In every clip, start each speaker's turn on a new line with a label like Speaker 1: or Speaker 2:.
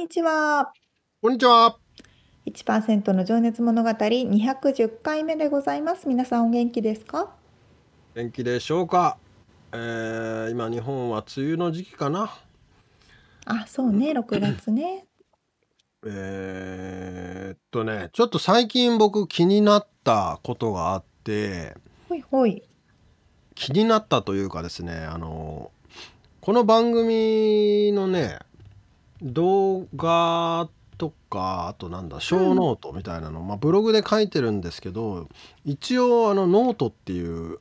Speaker 1: にちは。
Speaker 2: こんにちは。
Speaker 1: 1%の情熱物語210回目でございます。皆さんお元気ですか？
Speaker 2: 元気でしょうか、えー、今日本は梅雨の時期かな。
Speaker 1: あ、そうね、6月ね。
Speaker 2: えー、っとね、ちょっと最近僕気になったことがあって、
Speaker 1: ほいほい。
Speaker 2: 気になったというかですね、あの、この番組のね、動画とかあとなんだショーノートみたいなの、まあ、ブログで書いてるんですけど一応あのノートっていう、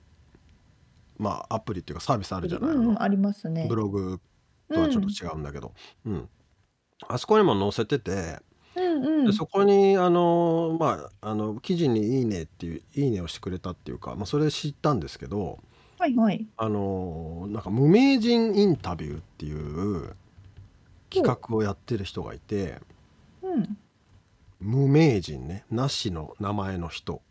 Speaker 2: まあ、アプリっていうかサービスあるじゃない、
Speaker 1: うんうん、ありますね。
Speaker 2: ブログとはちょっと違うんだけど、うん、うん、あそこにも載せてて、
Speaker 1: うんうん、
Speaker 2: でそこにあの、まあ、あの記事に「いいね」っていう「いいね」をしてくれたっていうか、まあ、それ知ったんですけど、
Speaker 1: はいはい、
Speaker 2: あのなんか無名人インタビューっていう企画をやってる人がいて。
Speaker 1: うん。
Speaker 2: 無名人ねなしの名前の人。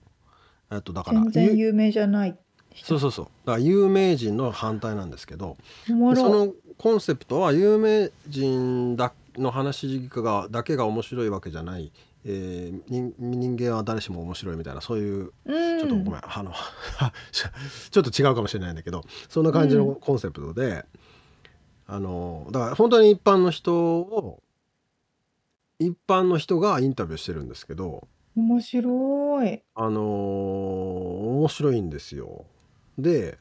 Speaker 2: えっとだから
Speaker 1: 全然有名じゃない
Speaker 2: そうそうそう。だから有名人の反対なんですけどそのコンセプトは有名人だの話がだけが面白いわけじゃない、えー、人人間は誰しも面白いみたいなそういう、うん、ちょっとごめんあの ちょっと違うかもしれないんだけどそんな感じのコンセプトで、うん、あのだから本当に一般の人を一般の人がインタビューしてるんですけど、
Speaker 1: 面白い。
Speaker 2: あのー面白いんですよ。で、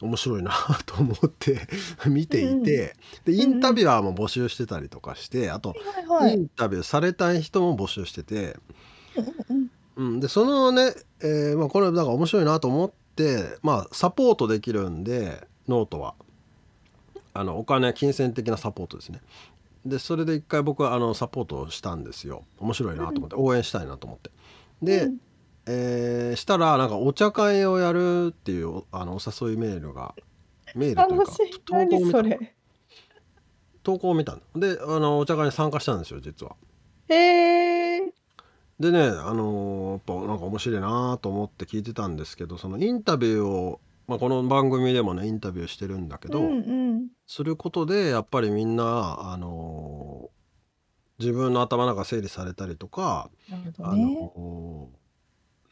Speaker 2: 面白いなと思って 見ていて、で、インタビュアーも募集してたりとかして、あと、
Speaker 1: はい
Speaker 2: インタビューされたい人も募集してて、
Speaker 1: うん
Speaker 2: うん、で、そのね、えーまあ、これ、だから面白いなと思って、まあ、サポートできるんで、ノートは。あの、お金、金銭的なサポートですね。でそれで一回僕はあのサポートをしたんですよ。面白いなと思って、応援したいなと思って。で、うん、えー、したらなんかお茶会をやるっていうあのお誘いメールがメールというか投稿を見た。投稿を見たであのお茶会に参加したんですよ実は。
Speaker 1: へえ
Speaker 2: でねあのー、やっぱなんか面白いなと思って聞いてたんですけどそのインタビューをまあ、この番組でもねインタビューしてるんだけど、
Speaker 1: うんうん
Speaker 2: することでやっぱりみんな、あの自分の頭の中整理されたりとか、
Speaker 1: なるほど
Speaker 2: あ
Speaker 1: ね。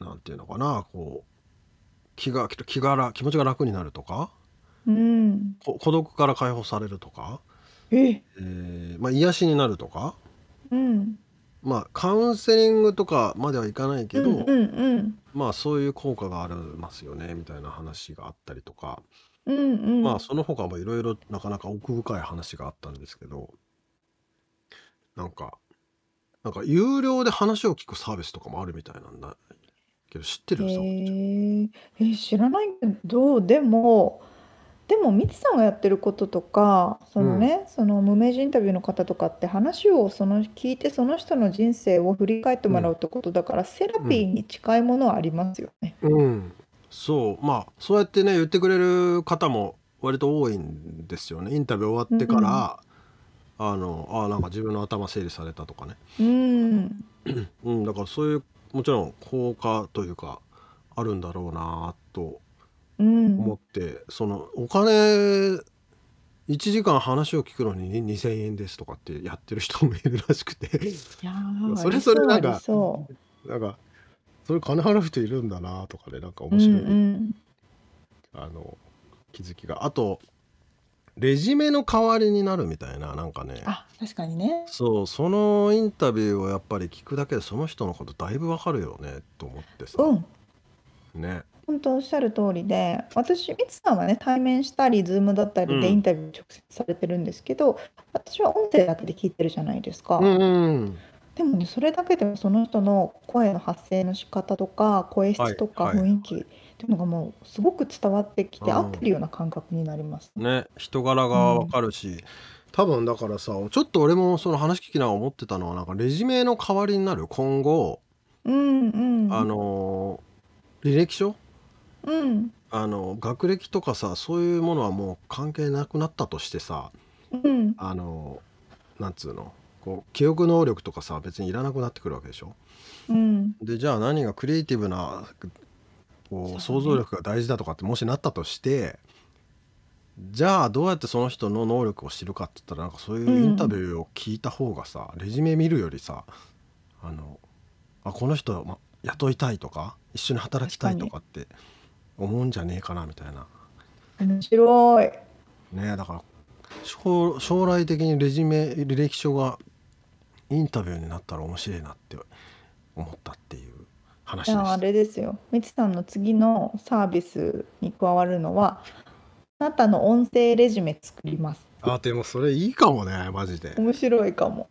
Speaker 2: のなんていうのかなこう気が気がら気持ちが楽になるとか
Speaker 1: うん。
Speaker 2: こ孤独から解放されるとか、
Speaker 1: え、
Speaker 2: えーまあ、癒しになるとか、
Speaker 1: うん。
Speaker 2: まあ、カウンセリングとかまではいかないけど、
Speaker 1: うんうんうん。
Speaker 2: まあそういう効果がありますよねみたいな話があったりとか、
Speaker 1: うんう
Speaker 2: まあ
Speaker 1: ん。
Speaker 2: その他もいろいろなかなか奥深い話があったんですけどなんかなんか有料で話を聞くサービスとかもあるみたいなんだけど知ってる？さ
Speaker 1: へえ。え、知らないけど、でもでもミツさんがやってることとか、そのね、その無名人インタビューの方とかって話をその聞いてその人の人生を振り返ってもらうってことだから、セラピーに近いものはありますよね。
Speaker 2: うん、そう。まあそうやってね言ってくれる方も割と多いんですよね。インタビュー終わってから、あのあなんか自分の頭整理されたとかね、
Speaker 1: うん。
Speaker 2: うん、だからそういうもちろん効果というかあるんだろうなと思って、そのお金1時間話を聞くのに2,000円ですとかってやってる人もいるらしくて。
Speaker 1: いや
Speaker 2: それそれなんか
Speaker 1: そ
Speaker 2: なんかそれ金払う人いるんだなとかねなんか面白い、
Speaker 1: うんうん、
Speaker 2: あの気づきが。あとレジュメの代わりになるみたいななんかね。
Speaker 1: あ確かにね。
Speaker 2: そうそのインタビューをやっぱり聞くだけでその人のことだいぶわかるよねと思ってさ、
Speaker 1: うん。
Speaker 2: ね
Speaker 1: 本当おっしゃる通りで私ミツさんはね対面したりズームだったりで
Speaker 2: うん。
Speaker 1: インタビュー直接されてるんですけど、私は音声だけで聞いてるじゃないですか、
Speaker 2: うんうん
Speaker 1: でもねそれだけでもその人の声の発声の仕方とか声質とか
Speaker 2: はいはい。
Speaker 1: 雰囲気っていうのがもうすごく伝わってきて
Speaker 2: うん。
Speaker 1: 合ってるような感覚になります。
Speaker 2: ね人柄がわかるし、多分だからさちょっと俺もその話聞きながら思ってたのはなんかレジュメの代わりになる今後、
Speaker 1: うんうん。
Speaker 2: あのー履歴書
Speaker 1: うん。
Speaker 2: あの学歴とかさそういうものはもう関係なくなったとしてさ
Speaker 1: うん。
Speaker 2: あのなんつうのこう記憶能力とかさ別にいらなくなってくるわけでしょ？
Speaker 1: うん。
Speaker 2: でじゃあ何がクリエイティブなこ
Speaker 1: そうね。
Speaker 2: う想像力が大事だとかってもしなったとしてじゃあどうやってその人の能力を知るかって言ったらなんかそういうインタビューを聞いた方がさ、レジュメ見るよりさあのあこの人、ま、雇いたいとか一緒に働きたいとかって思うんじゃねえかなみたいな
Speaker 1: 面白い。
Speaker 2: ねだから将将来的にレジュメ履歴書がインタビューになったら面白いなって思ったっていう話でし
Speaker 1: ああれですよ。みつさんの次のサービスに加わるのはあなたの音声レジュメ作ります。
Speaker 2: あでもそれいいかもねマジで。
Speaker 1: 面白いかも。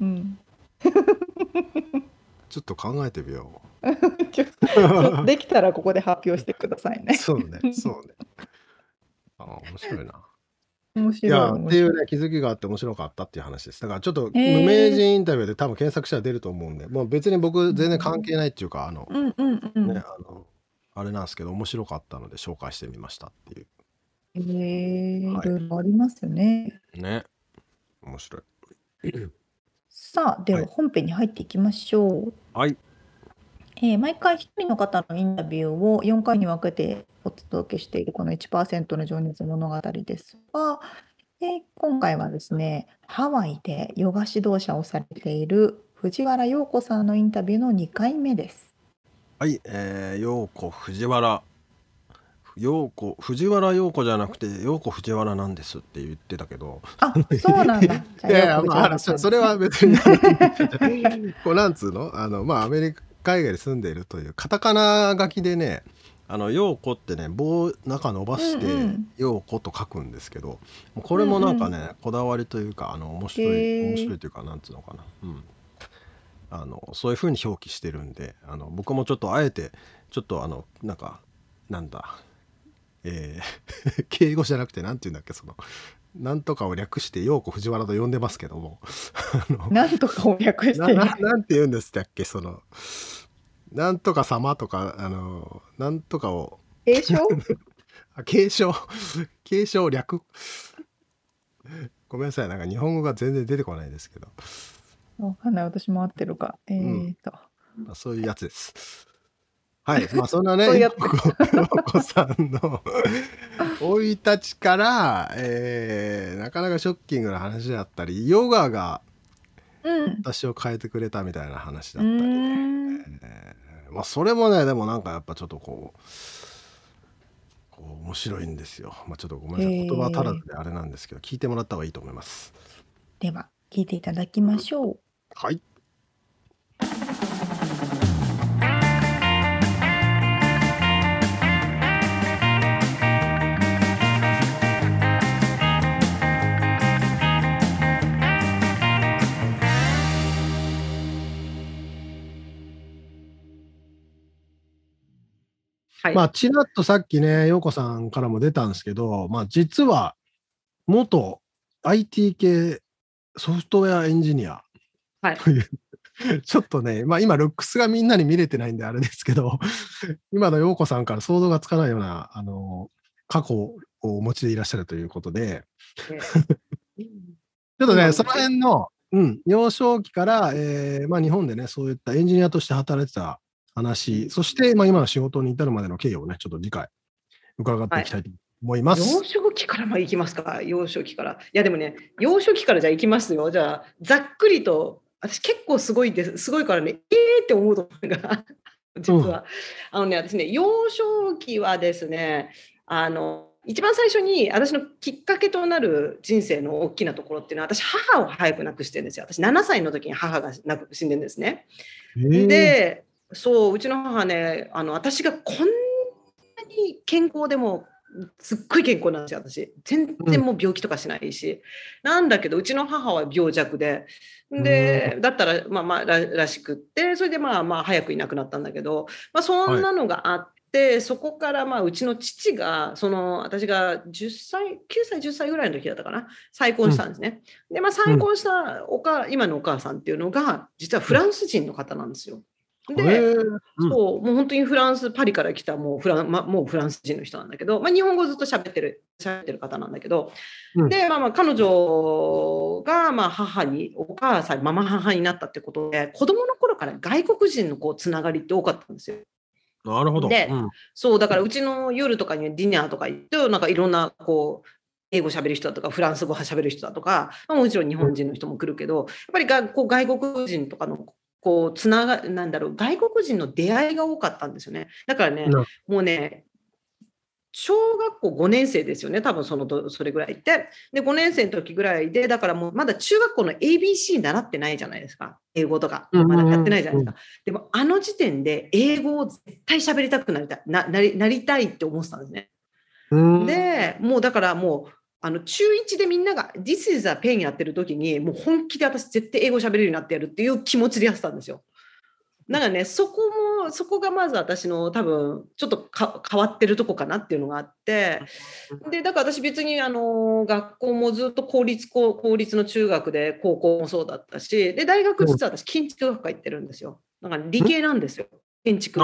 Speaker 2: うん
Speaker 1: うん。
Speaker 2: ちょっと考えてみよ
Speaker 1: ちょちょ できたらここで発表してくださいうね。
Speaker 2: そうねそうね。あ面白いな。
Speaker 1: 面
Speaker 2: いや
Speaker 1: 白い。
Speaker 2: っていうね気づきがあって面白かったっていう話です。だからちょっと無名人インタビューで多分検索したら出ると思うんで、もう別に僕全然関係ないっていうかあの、
Speaker 1: うんうんうん。
Speaker 2: ねあのあれなんですけど面白かったので紹介してみましたっていう。
Speaker 1: へえ、
Speaker 2: はい
Speaker 1: いろいろありますよね。
Speaker 2: ね面白い。
Speaker 1: さあ、では
Speaker 2: はい
Speaker 1: 本編に入っていきましょう。
Speaker 2: はい
Speaker 1: えー毎回一人の方のインタビューを4回に分けてお届けしているこの1%の情熱物語ですが、えー今回はですね、ハワイでヨガ指導者をされている藤原陽子さんのインタビューの2回目です。
Speaker 2: はい、えー、陽子藤原。陽子藤原陽子じゃなくて陽子藤原なんですって言ってたけど。
Speaker 1: あ、そうなんだ。
Speaker 2: いやいやまあそれは別に。こうなんつうの？あのまあアメリカ海外に住んでいるというカタカナ書きでねあの陽子ってね棒中伸ばして
Speaker 1: うんうん。
Speaker 2: 陽子と書くんですけどこれもなんかね、こだわりというかあの面白
Speaker 1: へー。
Speaker 2: い面白いというかなんつうのかな。うん。あのそういう風に表記してるんであの僕もちょっとあえてちょっとあのなんかなんだえー 敬語じゃなくてなんて言うんだっけそのなんとかを略して陽子藤原と呼んでますけども。
Speaker 1: なんとかを略し
Speaker 2: な
Speaker 1: て。いる
Speaker 2: ななんて言うんですっけその。なんとか様とかあのなんとかを。
Speaker 1: 継承？
Speaker 2: あ継承。継承略？ごめんなさいなんか日本語が全然出てこないですけど。
Speaker 1: わかんない。私も合ってるか。えーと。
Speaker 2: まあそういうやつです。はい、まあそんなね、
Speaker 1: そういうやつ
Speaker 2: よこよこさんの生い立ちから、えーなかなかショッキングな話だったり、ヨガが
Speaker 1: うん。
Speaker 2: 私を変えてくれたみたいな話
Speaker 1: う
Speaker 2: だったり、
Speaker 1: ーん。
Speaker 2: えーまあそれもね、でもなんかやっぱちょっとこう、こう面白いんですよ。まあちょっとごめんなさい、言葉足らずであれなんですけど、聞いてもらった方がいいと思います。
Speaker 1: では、聞いていただきましょう。
Speaker 2: はい。
Speaker 3: はい。
Speaker 2: まあ、ちらっとさっきね、陽子さんからも出たんですけど、まあ、実は、元 IT 系ソフトウェアエンジニア
Speaker 3: はい。
Speaker 2: という、ちょっとね、まあ今、ルックスがみんなに見れてないんであれですけど、今の陽子さんから想像がつかないような、あの、過去をお持ちでいらっしゃるということで、ちょっとね、
Speaker 3: そ
Speaker 2: の辺の、うん、幼少期から、えーまあ、日本でね、そういったエンジニアとして働いてた話、そして、まあ、今の仕事に至るまでの経緯をね、ちょっと次回伺っていきたいと思います。
Speaker 3: 幼少期からまあ行きますか、幼少期から。いやでもね、幼少期からじゃあ行きますよ。じゃあ、ざっくりと、私結構すごいです、すごいからね、えーって思うところが、実は。あのね、私ね、幼少期はですね、あの、一番最初に私のきっかけとなる人生の大きなところっていうのは私母を早く亡くしてるんですよ私7歳の時に母が亡く死んでるんですね。でそううちの母ねあの私がこんなに健康でもすっごい健康なんですよ私全然もう病気とかしないし、うん、なんだけどうちの母は病弱でで、だったらまあまあららしくってそれでまあまあ早くいなくなったんだけど、まあ、そんなのがあって。はいでそこからまあうちの父がその私が10歳9歳10歳ぐらいの時だったかな再婚したんですね。うん、でまあ再婚したおか、今のお母さんっていうのが実はフランス人の方なんですよ。で、うん、そうもう本当にフランスパリから来たもうフラン、ま、もうフランス人の人なんだけど、まあ、日本語ずっと喋ってる喋ってる方なんだけど、うん、で、まあ、まあ彼女がまあ母にお母さんママ母になったってことで子供の頃から外国人のこうつながりって多かったんですよ。
Speaker 2: なるほど。
Speaker 3: で、うん、そう、だからうちの夜とかにディナーとか行って、なんかいろんな、こう、英語喋る人だとか、フランス語喋る人だとか、まあ、もちろん日本人の人も来るけど、やっぱりがこう外国人とかの、こう、つなが、なんだろう、外国人の出会いが多かったんですよね。だからね、もうね、小学校5年生ですよね、多分そのそれぐらいって。で、5年生の時ぐらいで、だからもうまだ中学校の ABC 習ってないじゃないですか、英語とか。まだやってないじゃないですか。でも、あの時点で英語を絶対喋りたくなりたいななりなりたいって思ってたんですね。で、もうだからもう、あの中1でみんなが This is a pain やってる時に、もう本気で私絶対英語喋れるようになってやるっていう気持ちでやってたんですよ。だからね、そこも、そこがまず私の多分、ちょっと変わってるとこかなっていうのがあって、で、だから私別にあの、学校もずっと公立、公立の中学で、高校もそうだったし、で、大学実は私建築学科行ってるんですよ。だから理系なんですよ、建築。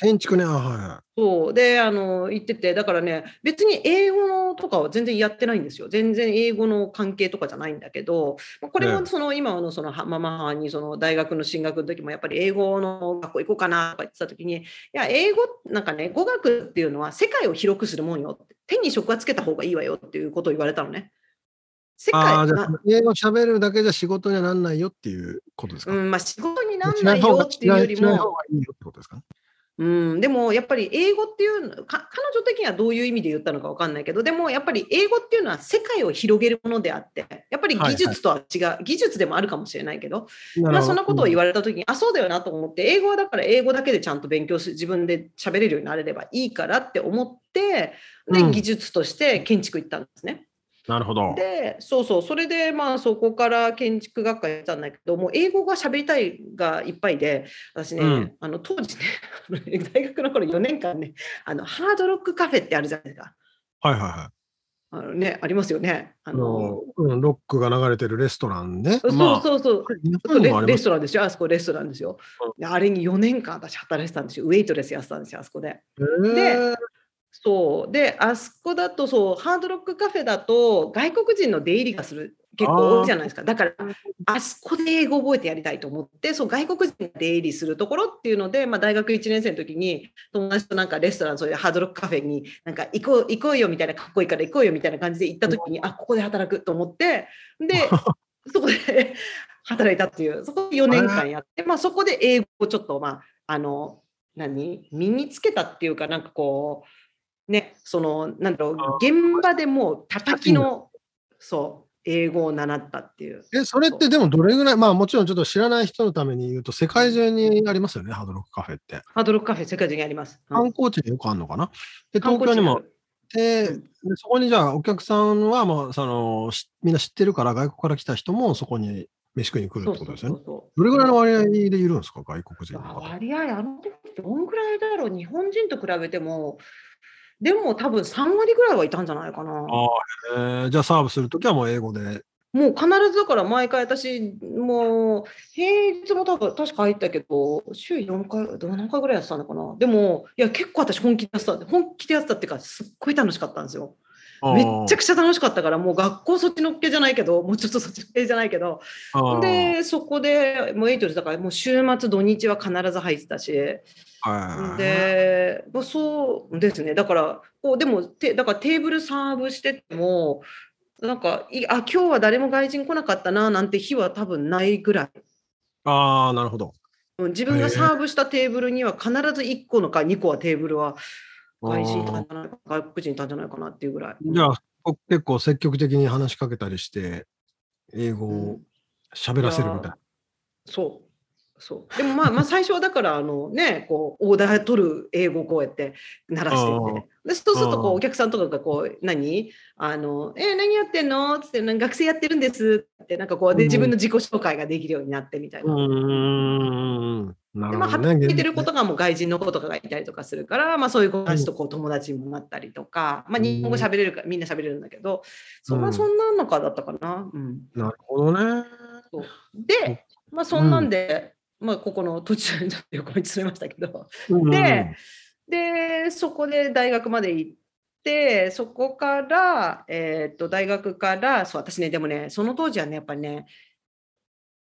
Speaker 2: 建築ね、はい。
Speaker 3: そう。で、あの、言ってて、だからね、別に英語のとかは全然やってないんですよ。全然英語の関係とかじゃないんだけど、これもその、今のそのママにその大学の進学の時もやっぱり英語の学校行こうかなとか言ってた時に、いや、英語、なんかね、語学っていうのは世界を広くするもんよ。手に職はつけた方がいいわよっていうことを言われたのね。
Speaker 2: 世界英語喋るだけじゃ仕事にはならないよっていうことですか、
Speaker 3: うん、まあ仕事にならないよっていうよりも。
Speaker 2: いいよってことですか？
Speaker 3: うん、でもやっぱり英語っていう彼女的にはどういう意味で言ったのか分かんないけどでもやっぱり英語っていうのは世界を広げるものであってやっぱり技術とは違う、はいはい、技術でもあるかもしれないけどまあ、そんなことを言われた時に、うん、あそうだよなと思って英語はだから英語だけでちゃんと勉強し自分で喋れるようになれればいいからって思ってで、技術として建築行ったんですね。
Speaker 2: なるほど。
Speaker 3: で、そうそう、それでまあそこから建築学科やったんだけど、もう英語が喋りたいがいっぱいで、私ね、うん、あの当時ね、大学の頃4年間ね、あのハードロックカフェってあるじゃないですか。
Speaker 2: はいはいはい。
Speaker 3: あのね、ありますよね。あの、
Speaker 2: うん、ロックが流れてるレストランね。
Speaker 3: そうそうそう。まあ、レレストランですよ。あそこレストランですよ。うん、あれに4年間私働いてたんですよ。ウェイトレスやってたんですよ、あそこで。で、そう。であそこだとそうハードロックカフェだと外国人の出入りがする結構多いじゃないですか。だからあそこで英語覚えてやりたいと思ってそう外国人が出入りするところっていうので、まあ、大学1年生の時に友達となんかレストランそういうハードロックカフェになんか行こう行こうよみたいなかっこいいから行こうよみたいな感じで行った時にあここで働くと思ってで そこで働いたっていうそこで4年間やって、まあ、そこで英語をちょっとまああの何？身につけたっていうかなんかこうね、その、なんだろう、現場でもう叩きの、そう、英語を習ったっていう。
Speaker 2: え、それってでもどれぐらい、まあもちろんちょっと知らない人のために言うと、世界中にありますよね、ハードロックカフェって。
Speaker 3: ハードロックカフェ、世界中にあります。
Speaker 2: 観光地でよくあるのかな？で、東京にも。で、そこにじゃあお客さんは、まあ、そのみんな知ってるから、外国から来た人もそこに飯食いに来るってことですよね？どれぐらいの割合でいるんですか、外国人の方？
Speaker 3: 割合、あの時どんぐらいだろう、日本人と比べても、でも多分3割ぐらいはいたんじゃないかな。あ
Speaker 2: えー、じゃあサーブするときはもう英語で。
Speaker 3: もう必ずだから毎回私、もう平日も多分確か入ったけど、週4回、ど何回ぐらいやってたのかな。でも、いや結構私本気でやってた、本気でやってたっていうか、すっごい楽しかったんですよ。めっちゃくちゃ楽しかったから、もう学校そっちのっけじゃないけど、もうちょっとそっちのっけじゃないけど、で、そこで、もうエイトルだから、もう週末土日は必ず入ってたし、で、まあ、そうですね。だから、こう、でも、てだからテーブルサーブしてても、なんか、いあ、今日は誰も外人来なかったな、なんて日は多分ないぐらい。
Speaker 2: ああ、なるほど。
Speaker 3: 自分がサーブしたテーブルには必ず1個のか2個はテーブルは外人いたんじゃないか外国人いたんじゃないかなっていうぐらい。
Speaker 2: じゃあ、こ結構積極的に話しかけたりして、英語を
Speaker 3: うん
Speaker 2: 喋らせるみたいな。
Speaker 3: そう。そう。でもまあまあ最初はだからあのねこうオーダー取る英語をこうやって鳴らしてでそうするとこうお客さんとかがこう何？あのえ何やってんの？つって学生やってるんですってなんかこうで
Speaker 2: うん。
Speaker 3: 自分の自己紹介ができるようになってみたいな。
Speaker 2: うーん。な
Speaker 3: でまあ、
Speaker 2: るほどね。
Speaker 3: 働いてる子とかも外人の子とかがいたりとかするから、まあ、そういう子たちとこう友達にもなったりとか、まあ、日本語喋れるからみんな喋れるんだけど、そまあ
Speaker 2: うん。
Speaker 3: そんなのかだったかな。うん、
Speaker 2: なるほどね。
Speaker 3: で、まあ、そんなんで、まあ、ここの途中でちょっと横道それましたけど、
Speaker 2: うん
Speaker 3: で、でそこで大学まで行ってそこから、えー、と大学からそう私ねでもねその当時はねやっぱりね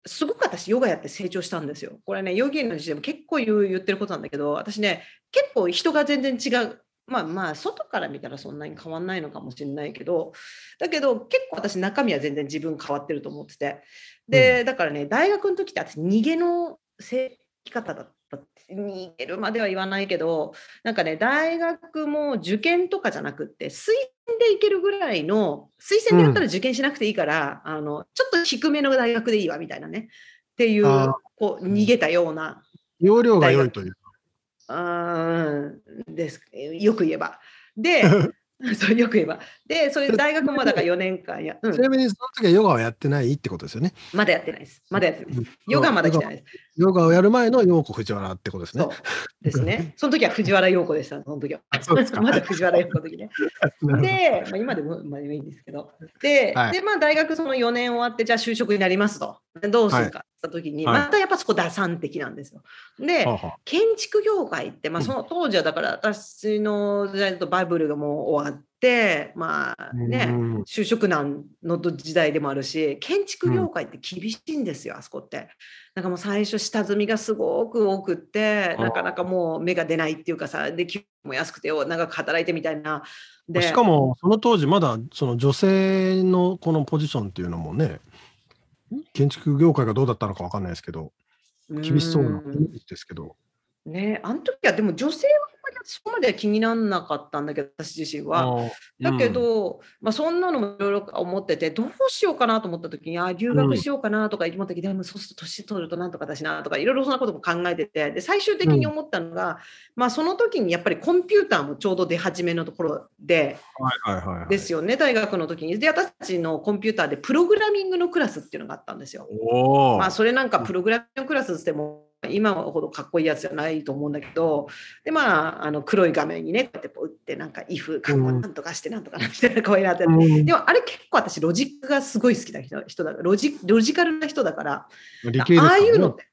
Speaker 3: すごく私ヨガやって成長したんですよ。これねヨギの時でも結構言う言ってることなんだけど私ね結構人が全然違う。まあまあ外から見たらそんなに変わんないのかもしれないけどだけど結構私中身は全然自分変わってると思ってて。で、だからね大学の時って私逃げの生き方だった。逃げるまでは言わないけどなんかね大学も受験とかじゃなくって推薦で行けるぐらいの推薦でやったら受験しなくていいから、あのちょっと低めの大学でいいわみたいなね。っていうこう逃げたような
Speaker 2: 容量が良いという。
Speaker 3: あーですよく言えば。で そうよく言えば。でそういう大学もだから4年間や、うん
Speaker 2: ちなみにその時はヨガはやってないってことですよね。
Speaker 3: まだやってないです。まだやってないです。ヨガはまだ来てないです。
Speaker 2: ヨガをやる前の陽子藤原ってことですね
Speaker 3: そう。ですね。その時は藤原陽子でした、その時は。
Speaker 2: そうですか
Speaker 3: まだ藤原陽子の時ね。で、まあ、今でも、まあ、いいんですけど。で、
Speaker 2: はい
Speaker 3: でまあ、大学その4年終わって、じゃあ就職になりますと。でどうするかって言った時に、
Speaker 2: はい
Speaker 3: またやっぱそこ打算的なんですよ。で、
Speaker 2: はあは
Speaker 3: 建築業界って、まあ、その当時はだから私の時代だとバブルがもう終わって、まあ
Speaker 2: あ
Speaker 3: ね、
Speaker 2: うん
Speaker 3: 就職難の時代でもあるし建築業界って厳しいんですよ、あそこって。なんかもう最初下積みがすごく多くってなかなかもう目が出ないっていうかさで給料も安くてよ長く働いてみたいな。で
Speaker 2: しかもその当時まだその女性のこのポジションっていうのもね建築業界がどうだったのかわかんないですけど厳しそうなですけど。
Speaker 3: ねあの時はでも女性そこまでは気にならなかったんだけど私自身は。だけど、まあ、そんなのもいろいろ思っててどうしようかなと思った時にあ留学しようかなとか思った時でもそうすると年取るとなんとかだしなとかいろいろそんなことも考えててで最終的に思ったのが、まあ、その時にやっぱりコンピューターもちょうど出始めのところで
Speaker 2: はいはいはいはい。
Speaker 3: ですよね大学の時に。で私たちのコンピューターでプログラミングのクラスっていうのがあったんですよ。まあ、それなんかプログラミングクラスっても今ほどかっこいいやつじゃないと思うんだけどでまああの黒い画面にねこうやって打ってなんか「if」かっこなんとかしてなんとかなみたいなこういうなってる。
Speaker 2: うん。
Speaker 3: でもあれ結構私ロジックがすごい好きな人人だロジロジカルな人だからああ
Speaker 2: ね
Speaker 3: いうのって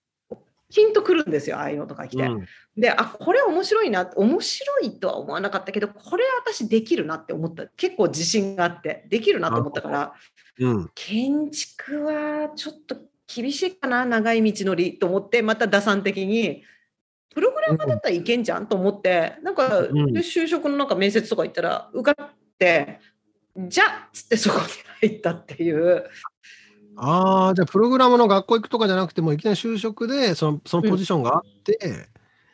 Speaker 3: ヒントくるんですよああいうのとか来て。
Speaker 2: うん。
Speaker 3: であこれ面白いな面白いとは思わなかったけどこれ私できるなって思った。結構自信があってできるなと思ったから
Speaker 2: うん。
Speaker 3: 建築はちょっと厳しいかな長い道のりと思ってまた打算的に。プログラマーだったらいけんじゃんと思ってなんか就職のなんか面接とか行ったら受かってじゃあっつってそこに入ったっていう。
Speaker 2: ああじゃあプログラムの学校行くとかじゃなくてもいきなり就職でそのそのポジションがあって、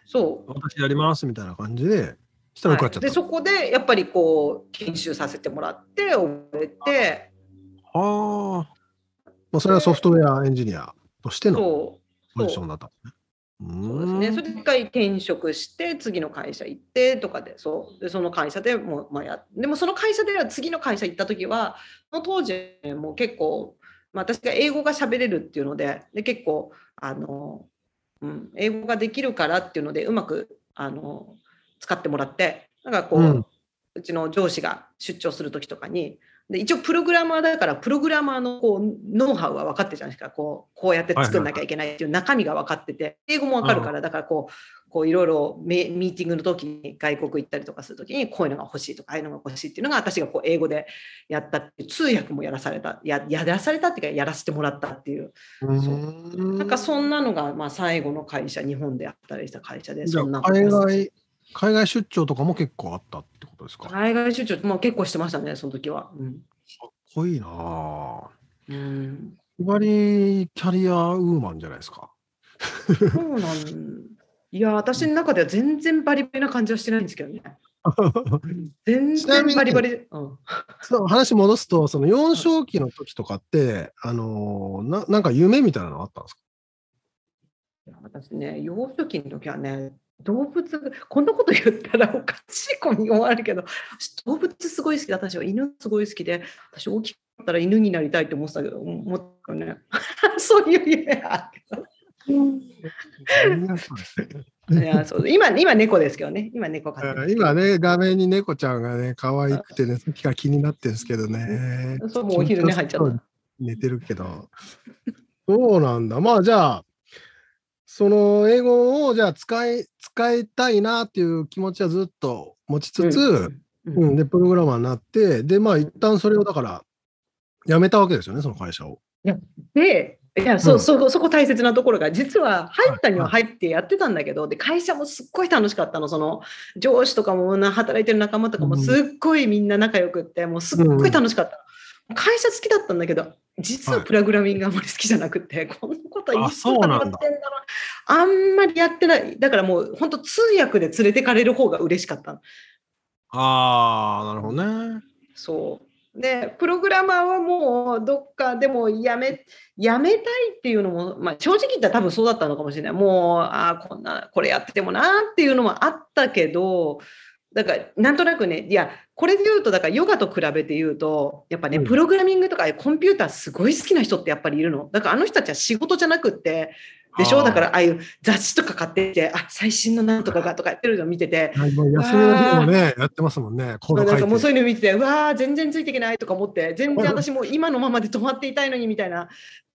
Speaker 3: そう。
Speaker 2: 私やりますみたいな感じでしたら受かっちゃった、
Speaker 3: はい。でそこでやっぱりこう研修させてもらって覚えて。
Speaker 2: はあ、まあ、それはソフトウェアエンジニアとしてのポジションだったんですね。
Speaker 3: そう。ですね。それで一回転職して次の会社行ってとかでそう。でその会社でもう、まあ、やでもその会社では次の会社行った時はその当時もう結構、まあ、私が英語が喋れるっていうのでで結構あの、うん、英語ができるからっていうのでうまくあの使ってもらってなんかこう、
Speaker 2: う
Speaker 3: うんちの上司が出張する時とかにで一応プログラマーだからプログラマーのこうノウハウは分かってるじゃないですか。こうこうやって作んなきゃいけないっていう中身が分かってて。英語も分かるからだからこうこういろいろミミーティングの時に外国行ったりとかする時にこういうのが欲しいとかああいうのが欲しいっていうのが私がこう英語でやったっていう通訳もやらされた。ややらされたっていうかやらせてもらったっていう。
Speaker 2: うん。
Speaker 3: なんかそんなのがまあ最後の会社日本で働いてた会社でそんな
Speaker 2: 海外海外出張とかも結構あったってことですか、かっ
Speaker 3: 海外出張もう結構してましたねその時は。うん
Speaker 2: こいいなあ
Speaker 3: うん
Speaker 2: バリキャリアウーマンじゃないですか。
Speaker 3: そうなんいや、私の中では全然バリバリな感じはしてないんですけどね。全然バリバリ。うん
Speaker 2: そう話戻すと、その幼少期の時とかって、あのーななんか夢みたいなのあったんですか？
Speaker 3: 私ね、幼少期の時はね、動物が、こんなこと言ったらおかしい子に思われるけど、私動物すごい好きで、私は犬すごい好きで、私大きかったら犬になりたいって思ってたけど、思ったよね。そういう夢あるけど。いやそう今、今猫ですけどね。今猫
Speaker 2: 今ね、画面に猫ちゃんがね、可愛くてね、さっきから気になってるんですけどね。
Speaker 3: そう、もうお昼寝入っちゃった。
Speaker 2: 寝てるけど。そうなんだ。まあじゃあ、その英語をじゃあ使い、使いたいなっていう気持ちはずっと持ちつつ、
Speaker 3: うん。
Speaker 2: うん、で、プログラマーになって、で、まあ一旦それをだから、辞めたわけですよね、その会社を。
Speaker 3: で、いや、そうう、
Speaker 2: ん。
Speaker 3: そこ、そこ大切なところが、実は入ったには入ってやってたんだけど、で、会社もすっごい楽しかったの、その、上司とかもな、働いてる仲間とかも
Speaker 2: うん。
Speaker 3: すっごいみんな仲良くって、もうすっごい楽しかった。会社好きだったんだけど、実は
Speaker 2: はい
Speaker 3: プログラミングあんまり好きじゃなくて、こんなことい
Speaker 2: あ
Speaker 3: つ
Speaker 2: そうな
Speaker 3: ってんだ。あんまりやってない。だからもう、本当通訳で連れてかれる方が嬉しかったの。
Speaker 2: ああ、なるほどね。
Speaker 3: そう。で、プログラマーはもうどっかでもやめ、やめたいっていうのも、まあ正直言ったら多分そうだったのかもしれない。もう、ああ、こんな、これやっててもなっていうのもあったけど、だからなんとなくね、いや、これで言うと、だからヨガと比べて言うと、やっぱね、
Speaker 2: うん。
Speaker 3: プログラミングとかコンピューターすごい好きな人ってやっぱりいるの。だからあの人たちは仕事じゃなくって、でしょ？だからああいう雑誌とか買ってきて、あ、最新のなんとかがとかやってるのを見てて、
Speaker 2: はい休みの日でもね、やってますもんね。コー
Speaker 3: なんかもうそういうの見てて、うわー、全然ついていけないとか思って、全然私もう今のままで止まっていたいのにみたいな、っ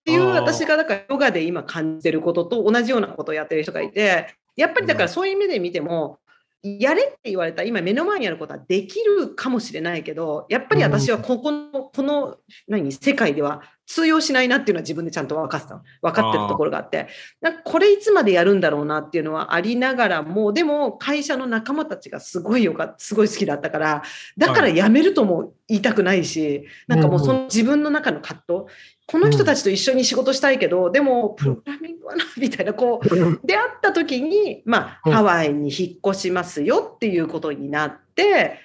Speaker 3: ていう私がだからヨガで今感じてることと同じようなことをやってる人がいて、やっぱりだからそういう意味で見ても、やれって言われた今目の前にあることはできるかもしれないけど、やっぱり私はここの、この、何、世界では通用しないなっていうのは自分でちゃんと分かってたの。分かってるところがあって、なんかこれいつまでやるんだろうなっていうのはありながらも、でも会社の仲間たちがすごいよかすごい好きだったから、だから辞めるとも言いたくないし、なんかもうその自分の中の葛藤、この人たちと一緒に仕事したいけど、でもプログラミングはな、みたいな、こう、出会った時に、まあ、
Speaker 2: うん。
Speaker 3: ハワイに引っ越しますよっていうことになって、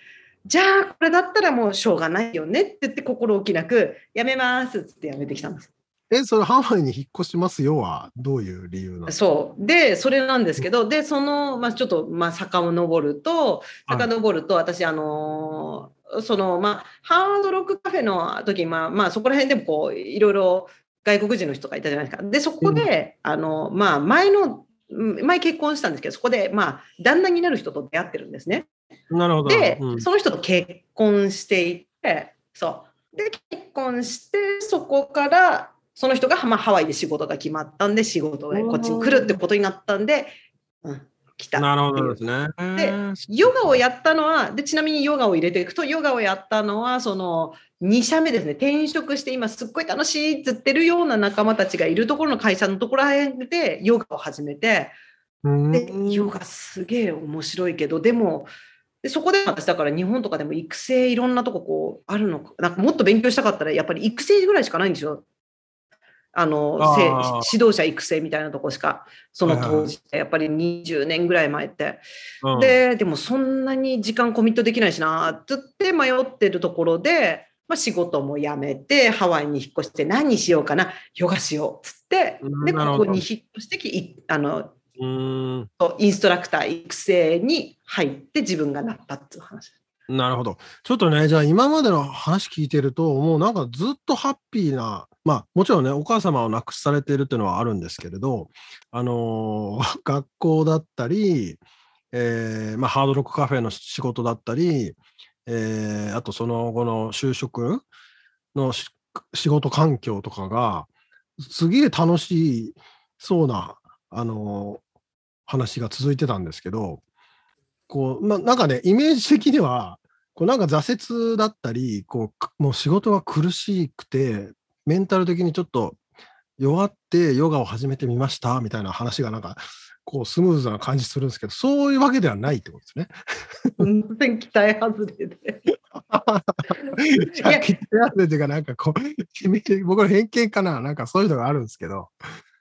Speaker 3: じゃあ、これだったらもうしょうがないよねって言って心置きなく、やめますってやめてきたんです。
Speaker 2: え、それハワイに引っ越しますよはどういう理由なんですか
Speaker 3: そう。で、それなんですけど、で、その、まあ、ちょっと、まあ、遡ると、
Speaker 2: はい
Speaker 3: 遡ると、私、あのーその、まあ、ハードロックカフェの時、まあ、まあ、そこら辺でも、こう、いろいろ外国人の人がいたじゃないですか。で、そこで、あの、まあ、前の、うん前結婚したんですけど、そこで、まあ、旦那になる人と出会ってるんですね。
Speaker 2: なるほど。
Speaker 3: で、
Speaker 2: うん
Speaker 3: その人と結婚していて、そう。で、結婚して、そこから、その人が、まあ、ハワイで仕事が決まったんで、仕事でこっちに来るってことになったんで、うん、来た。
Speaker 2: なるほどですね。
Speaker 3: でヨガをやったのは、でちなみにヨガを入れていくと、ヨガをやったのは、その2社目ですね、転職して、今すっごい楽しいって言ってるような仲間たちがいるところの会社のところら辺でヨガを始めて、
Speaker 2: うん
Speaker 3: で、ヨガすげえ面白いけど、でも、でそこで私だから日本とかでも育成いろんなとここうあるのか、なんかもっと勉強したかったらやっぱり育成ぐらいしかないんですよ。あの、指導者育成みたいなとこしか、その当時、やっぱり20年ぐらい前って。
Speaker 2: うん。
Speaker 3: で、でもそんなに時間コミットできないしなって言って迷ってるところで、まあ、仕事も辞めてハワイに引っ越して何しようかなヨガしようっつって。でここに引っ越してきいあの
Speaker 2: うん
Speaker 3: インストラクター育成に入って自分がなったっていう話。
Speaker 2: なるほど。ちょっとね、じゃあ今までの話聞いてると、もうなんかずっとハッピーな、まあもちろんね、お母様を亡くされているっていうのはあるんですけれど、あのー 学校だったり、えーまあ、ハードロックカフェの仕事だったり、えーあとその後の就職のし仕事環境とかが、すげえ楽しそうな、あのー話が続いてたんですけど、こう、まあ、なんかね、イメージ的には、こうなんか挫折だったり、こう、くもう仕事が苦しくて、メンタル的にちょっと弱ってヨガを始めてみましたみたいな話がなんか、こうスムーズな感じするんですけど、そういうわけではないってことですね。
Speaker 3: 全然期待外れで。
Speaker 2: いや、きっていうか、なんかこう、君僕の偏見かな、なんかそういうのがあるんですけど、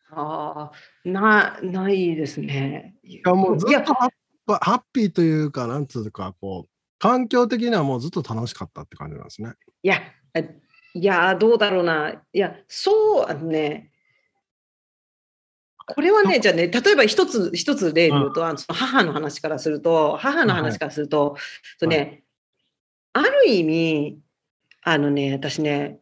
Speaker 3: ああ、な、ないですね。い
Speaker 2: いやもうずっとハッハッピーというか、なんつうか、こ環境的にはもうずっと楽しかったって感じなんですね。
Speaker 3: いや、えいや、どうだろうな。いや、そう、あのね、これはね、じゃあね、例えば一つ、一つ例で言うと、あのその母の話からすると、母の話からすると、とね、ある意味、あのね、私ね、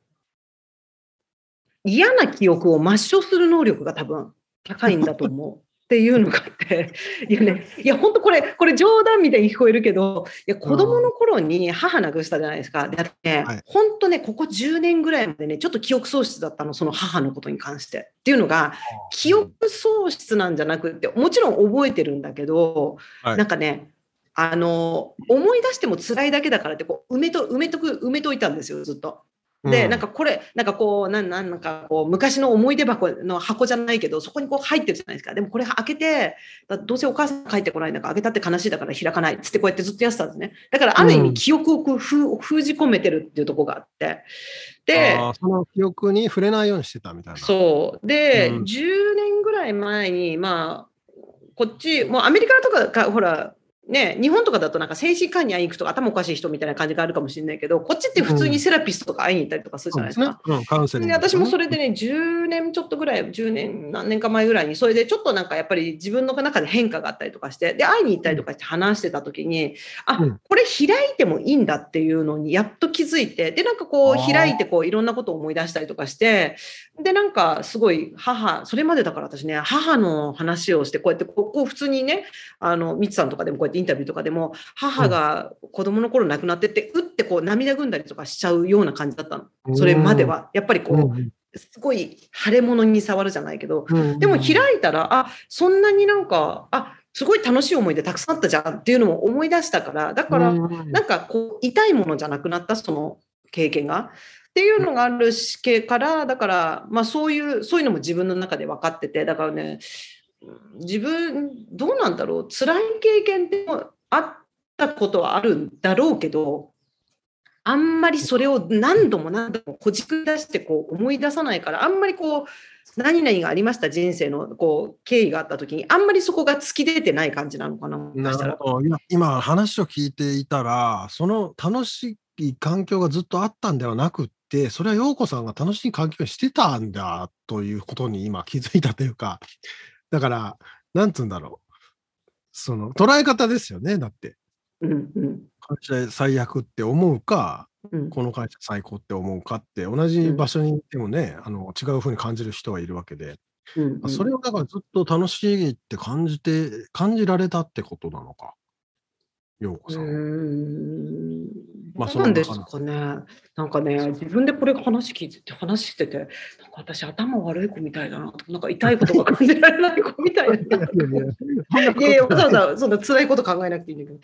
Speaker 3: 嫌な記憶を抹消する能力が多分高いんだと思う。っていうのがあって、いやね、いや、本当これ、これ冗談みたいに聞こえるけど、いや、子供の頃に母亡くしたじゃないですか。で、あとね、
Speaker 2: はい
Speaker 3: 本当ね、ここ10年ぐらいまでね、ちょっと記憶喪失だったの、その母のことに関して。っていうのが、記憶喪失なんじゃなくって、もちろん覚えてるんだけど、
Speaker 2: はい
Speaker 3: なんかね、あの、思い出しても辛いだけだからって、こう、埋めと、埋めとく、埋めといたんですよ、ずっと。で、なん
Speaker 2: か、
Speaker 3: かこれ、なんかこう、なんなんなんかこう、昔の思い出箱の箱じゃないけど、そこにこう入ってるじゃないですか。でもこれ開けて、だどうせお母さん帰ってこないんだから、開けたって悲しいだから開かないっつってこうやってずっとやってたんですね。だからある意
Speaker 2: うん
Speaker 3: 味記憶をこう封封じ込めてるっていうところがあって。で、
Speaker 2: その記憶に触れないようにしてたみたいな。
Speaker 3: そう。で、
Speaker 2: うん
Speaker 3: 10年ぐらい前に、まあ、こっち、もうアメリカとかか、ほら、ね、日本とかだとなんか精神科医に会いに行くとか頭おかしい人みたいな感じがあるかもしれないけど、こっちって普通にセラピストとか会いに行ったりとかするじゃないですか。
Speaker 2: そうですね。うん、カウンセリン
Speaker 3: で
Speaker 2: グですね、
Speaker 3: 私もそれでね、10年ちょっとぐらい、10年、何年か前ぐらいに、それでちょっとなんかやっぱり自分の中で変化があったりとかして、で、会いに行ったりとかして話してた時に、あ、
Speaker 2: うん
Speaker 3: これ開いてもいいんだっていうのにやっと気づいて、で、なんかこう開いてこういろんなことを思い出したりとかして、で、なんかすごい母、それまでだから私ね、母の話をして、こうやってこうこう普通にね、あの、みつさんとかでもこうやってインタビューとかでも、母が子供の頃亡くなってって、うってこう涙ぐんだりとかしちゃうような感じだったの。それまでは。やっぱりこう、
Speaker 2: うん
Speaker 3: すごい腫れ物に触るじゃないけど、
Speaker 2: うん
Speaker 3: でも開いたら、あ、そんなになんか、あ、すごい楽しい思い出たくさんあったじゃんっていうのも思い出したから、だから、
Speaker 2: うん
Speaker 3: なんかこう、痛いものじゃなくなった、その経験が。っていうのがあるしけから、だから、まあそういう、そういうのも自分の中で分かってて、だからね、自分、どうなんだろう、辛い経験ってあったことはあるんだろうけど、あんまりそれを何度も何度もこじく出してこう思い出さないから、あんまりこう、何々がありました人生のこう経緯があった時に、あんまりそこが突き出てない感じなのかな、
Speaker 2: 今今話を聞いていたらその楽しい環境がずっとあったんではなくってそれは陽子さんが楽しい環境にしてたんだということに今気づいたというか。だからなんつうんだろう。その捉え方ですよねだって。
Speaker 3: うんうん。
Speaker 2: 会社最悪って思うか
Speaker 3: うん。
Speaker 2: この会社最高って思うかって同じ場所にいてもね、あの違うふうに感じる人はいるわけで、
Speaker 3: うんうん。
Speaker 2: それをだからずっと楽しいって感じて感じられたってことなのか陽子さん。まあ
Speaker 3: そうなんですかね。なんかね、自分でこれ話聞いてて、話してて、なんか私、頭悪い子みたいだなと、なんか痛いことが感じられない子みたいな。いやいやわざわざそんな辛いこと考えなくていいんだけど。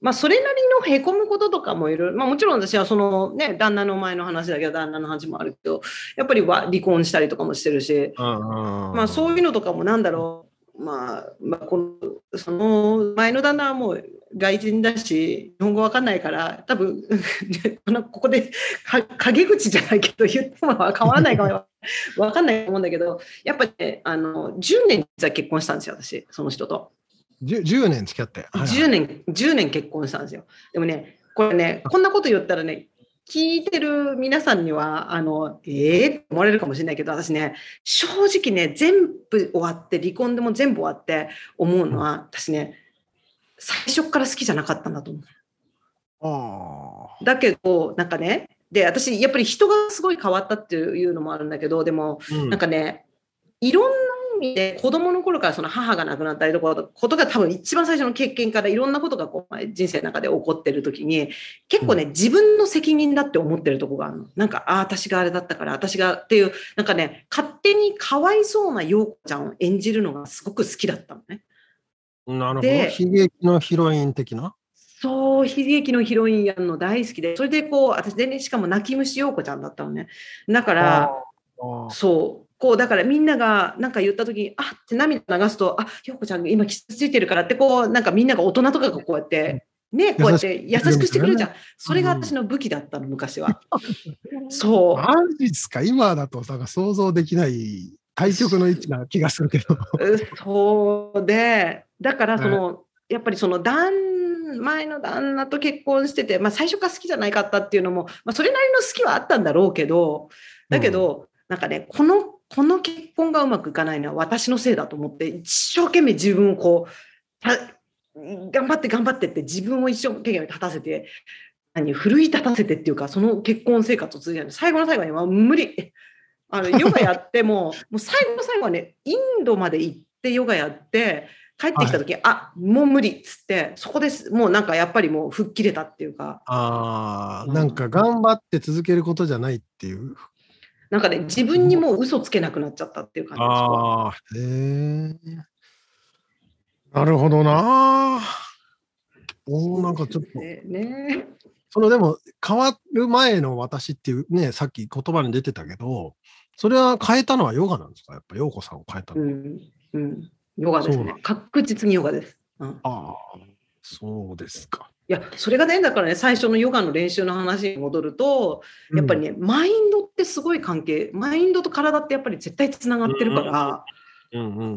Speaker 3: まあ、それなりのへこむこととかもいろいろ、まあ、もちろん私はそのね、旦那の前の話だけど、旦那の話もあるけど、やっぱりは離婚したりとかもしてるし、ま
Speaker 2: ま
Speaker 3: あ、そういうのとかもなんだろう、まあ、まあ、このその前の旦那はもう外人だし、日本語わかんないから、多分 このここでか陰口じゃないけど、言っても変わらないかも わかんないと思うんだけど、やっぱりね、あの10年実は結婚したんですよ、私、その人と。
Speaker 2: 10, 10年付き合って。はいはい
Speaker 3: 10年、10年結婚したんですよ。でもね、これね、こんなこと言ったらね、聞いてる皆さんには、あの、ええって思われるかもしれないけど、私ね、正直ね、全部終わって、離婚でも全部終わって思うのは、私ね、最初から好きじゃなかったんだと思う。
Speaker 2: あ
Speaker 3: だけど、なんかね、で、私、やっぱり人がすごい変わったっていうのもあるんだけど、でも、
Speaker 2: ーうん
Speaker 3: なんかね、いろんな意味で子供の頃からその母が亡くなったりとかことが多分一番最初の経験からいろんなことがこう人生の中で起こってる時に結構ね、自分の責任だって思ってるとこがあるの。なんか、ああ、私があれだったから、私がっていう、なんかね、勝手にかわいそうな陽子ちゃんを演じるのがすごく好きだったのね。
Speaker 2: なるほど。
Speaker 3: で
Speaker 2: 悲劇のヒロイン的な？
Speaker 3: そう、悲劇のヒロインやるの大好きで、それでこう、私でね、しかも泣き虫陽子ちゃんだったのね。だから、そう。こう、だからみんながなんか言った時に、あって涙流すと、あ、陽子ちゃんが今傷ついてるからって、こう、なんかみんなが大人とかがこうやって、ね、こうやって優しくしてくれるじゃん。それが私の武器だったの、昔は。そう。
Speaker 2: マジですか？今だとなんか想像できない対極の位置な気がするけど。
Speaker 3: うそうで、だからその、やっぱりその旦旦前の旦那と結婚してて、まあ、最初から好きじゃないかったっていうのも、まあ、それなりの好きはあったんだろうけどだけど、なんかねこのこの結婚がうまくいかないのは私のせいだと思って一生懸命自分をこうた頑張って頑張ってって自分を一生懸命立たせて何奮い立たせてっていうかその結婚生活を続ける。最後の最後には無理あのヨガやっても もう最後の最後はねインドまで行ってヨガやって帰ってきた時、はい、あもう無理っつってそこですもうなんかやっぱりもう吹っ切れたっていうか。
Speaker 2: あ、うん、なんか頑張って続けることじゃないっていう？
Speaker 3: なんかね自分にもう嘘つけなくなっちゃったっていう感じですあ
Speaker 2: へえなるほどなおなんかちょっとねそのでも変わる前の私っていうねさっき言葉に出てたけどそれは変えたのはヨガなんですか？やっぱ陽子さんを変えたのは、うん
Speaker 3: うんヨガですね。確実にヨガです。
Speaker 2: うん、ああ、そうですか。
Speaker 3: いや、それがね、だからね、最初のヨガの練習の話に戻ると、やっぱりね、うん、マインドってすごい関係、マインドと体ってやっぱり絶対つながってるから、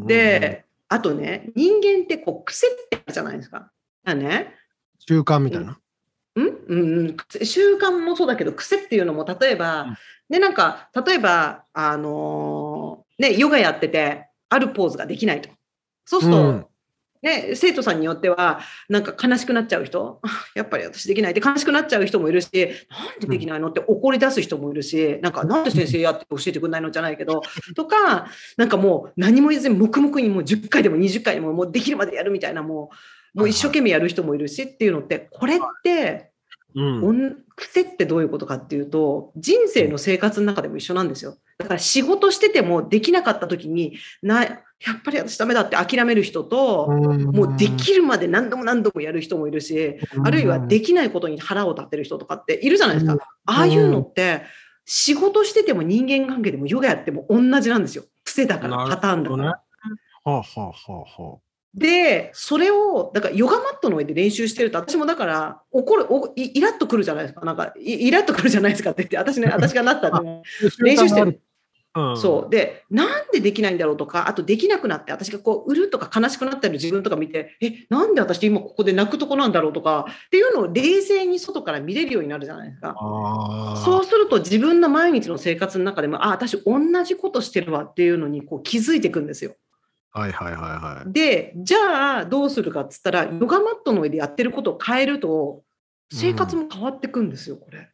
Speaker 3: で、あとね、人間ってこう癖ってあるじゃないですか。だね。
Speaker 2: 習慣みたいな？
Speaker 3: うん、うん？うん、習慣もそうだけど癖っていうのも例えば、うん、ねなんか例えばあのー、ねヨガやっててあるポーズができないと。そうすると、うん、ね、生徒さんによっては、なんか悲しくなっちゃう人、やっぱり私できないって悲しくなっちゃう人もいるし、なんでできないのって怒り出す人もいるし、なんかなんで先生やって教えてくれないのじゃないけど、とか、なんかもう何も言ずに黙々にもう10回でも20回でももうできるまでやるみたいな、もう、もう一生懸命やる人もいるしっていうのって、これって、うん、癖ってどういうことかっていうと人生の生活の中でも一緒なんですよ。だから仕事しててもできなかった時になやっぱり私ダメだって諦める人ともうできるまで何度も何度もやる人もいるしあるいはできないことに腹を立てる人とかっているじゃないですか。ああいうのって仕事してても人間関係でもヨガやっても同じなんですよ。癖だからパターンだから。は
Speaker 2: あはあはあはあ
Speaker 3: で、それを、だからヨガマットの上で練習してると、私もだから、怒る、おイラッとくるじゃないですか。なんか、イラッとくるじゃないですかって言って、私ね、私がなったら、ね、練習してる。うん、そう。で、なんでできないんだろうとか、あとできなくなって、私がこう、売るとか悲しくなってる自分とか見て、え、なんで私今ここで泣くとこなんだろうとか、っていうのを冷静に外から見れるようになるじゃないですか。そうすると自分の毎日の生活の中でも、あ、私同じことしてるわっていうのにこう気づいていくんですよ。
Speaker 2: はいはいはいはい。
Speaker 3: で、じゃあどうするかっつったら、ヨガマットの上でやってることを変えると、生活も変わってくんですよ、これ。